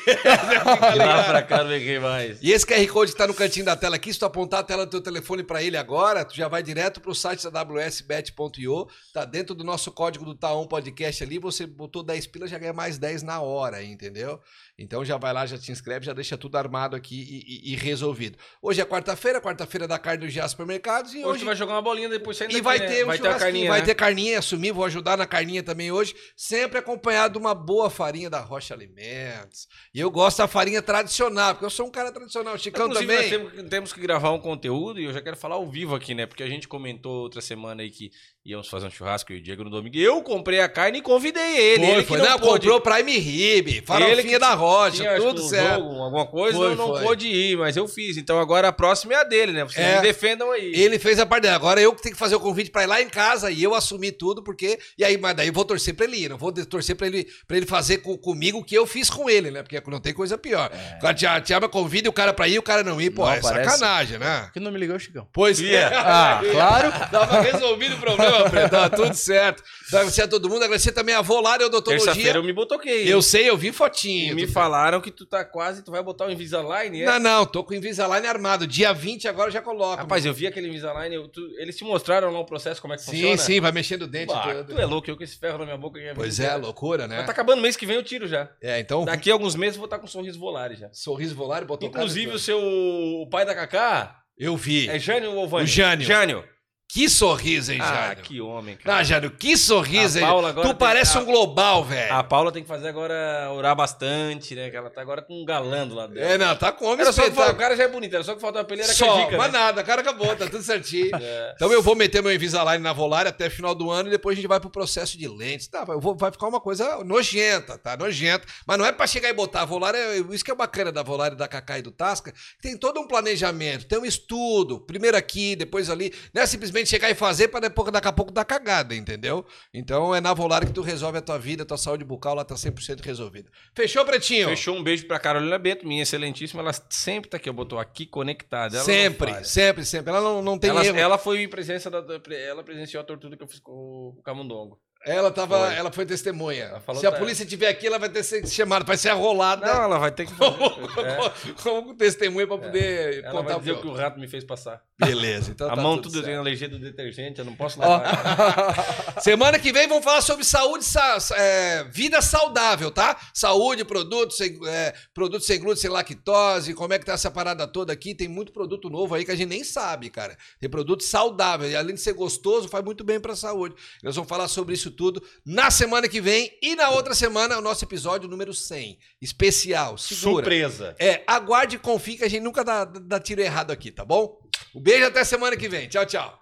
De lá pra cá não errei mais. E esse QR Code tá no cantinho da tela aqui. Se tu apontar a tela do teu telefone para ele agora, tu já vai direto pro site da WSBet.io. Tá dentro do nosso código do Taon Podcast ali. Você botou 10 pilas, já ganha mais 10 na hora, entendeu? Então já vai lá, já te inscreve, já deixa tudo armado aqui e, e- e resolvido. Hoje é quarta-feira, quarta-feira da carne do Gia Supermercados. E Hoje hoje tu vai jogar uma bolinha depois saindo E daqui, vai né? ter um vai ter carninha, vai né? ter carninha, assumir, vou ajudar na carninha também hoje, sempre acompanhado de uma boa farinha da Rocha Alimentos. E eu gosto da farinha tradicional, porque eu sou um cara tradicional. Chicão também. nós temos, temos que gravar um conteúdo e eu já quero falar ao vivo aqui, né? Porque a gente comentou outra semana aí que íamos fazer um churrasco e o Diego no domingo. Eu comprei a carne e convidei ele. Foi, ele foi. que não, Não, pôde. comprou Prime Rib, Ele farofinha que da Rocha, Tinha, tudo certo. jogo, alguma coisa, Foi, eu não foi. pôde ir, mas eu fiz. Então agora a próxima é a dele, né? Vocês É. me defendam aí. Ele fez a parte dele. Agora eu que tenho que fazer o convite pra ir lá em casa e eu assumir tudo, porque. E aí, mas daí eu vou torcer pra ele ir. Não vou torcer pra ele, pra ele fazer com, comigo o que eu fiz com ele, né? Porque não tem coisa pior. O cara te, te ama, convida o cara pra ir e o cara não ir, pô, Não, é parece- sacanagem, né? Que não me ligou, Chicão? Pois Ia. Ah, claro. Tava resolvido o problema, Tava tudo certo. Então, Agradecer a todo mundo, agradecer também a Volar e Odontologia. Terça-feira eu me botoquei. Eu sei, eu vi E fotinho. me Tu- falaram que tu tá quase, tu vai botar o Invisalign, é? Não, não, tô com o Invisalign armado. Dia 20 agora eu já coloco. Rapaz, eu vi aquele Invisalign, eu- tu- eles te mostraram lá o processo, como é que Sim, funciona? sim, vai mexendo o dente Bah, todo. tu é louco, eu com esse ferro na minha boca. ganhei a vida Pois é, loucura, né? Mas tá acabando mês que vem eu tiro já. É, então, Daqui a alguns meses eu vou estar com um sorriso Volare já. sorriso volar e botou Inclusive o seu o pai da Cacá Eu vi. é Jânio ou Vânio? O Jânio. Jânio. Que sorriso, hein, Ah, Jânio? que homem, cara. Ah, Jânio, que sorriso, hein? Tu parece a- um global, velho. A Paula tem que fazer agora orar bastante, né? Que ela tá agora com um galã do lado dela. É, não, tá com homem Era só que espetáculo. o cara já é bonito, era só que faltava pra ele era Só, canjica, mas né? nada, cara acabou, tá tudo certinho. É. Então eu vou meter meu Invisalign na Volare até final do ano e depois a gente vai pro processo de lentes. Tá, vou, vai ficar uma coisa nojenta, tá? Nojenta. Mas não é pra chegar e botar. A Volare, é- isso que é bacana da Volare, da Kaká e do Tasca, tem todo um planejamento, tem um estudo. Primeiro aqui, depois ali. Não é simplesmente chegar e fazer pra depois, daqui a pouco dar cagada, entendeu? Então é na Volare que tu resolve a tua vida, a tua saúde bucal lá tá 100% resolvida. Fechou, Pretinho? Fechou um beijo pra Carolina Beto, minha excelentíssima. Ela sempre tá aqui, eu botou aqui conectada. Ela sempre, sempre, sempre. Ela não, não tem Ela, erro. ela foi presença da, da- ela presenciou a tortura que eu fiz com o Camundongo. Ela tava, Foi. ela foi testemunha. Ela Se a polícia estiver aqui, ela vai ter sido chamada, vai ser arrolada Não, ela vai ter que É. como testemunha para poder Ela contar vai dizer o que o rato me fez passar. Beleza, então a tá mão tudo tudo alergia do detergente, eu não posso lavar. Semana que vem vamos falar sobre saúde, sa- é, vida saudável, tá? Saúde, produtos sem, é, produtos sem glúten, sem lactose, como é que tá essa parada toda aqui. Tem muito produto novo aí que a gente nem sabe, cara. Tem produto saudável e além de ser gostoso, faz muito bem pra saúde. Nós vamos falar sobre isso tudo na semana que vem e na outra semana o nosso episódio número 100, especial. Segura. Surpresa. É, aguarde e confie que a gente nunca dá, dá tiro errado aqui, tá bom? Um beijo até semana que vem. Tchau, tchau.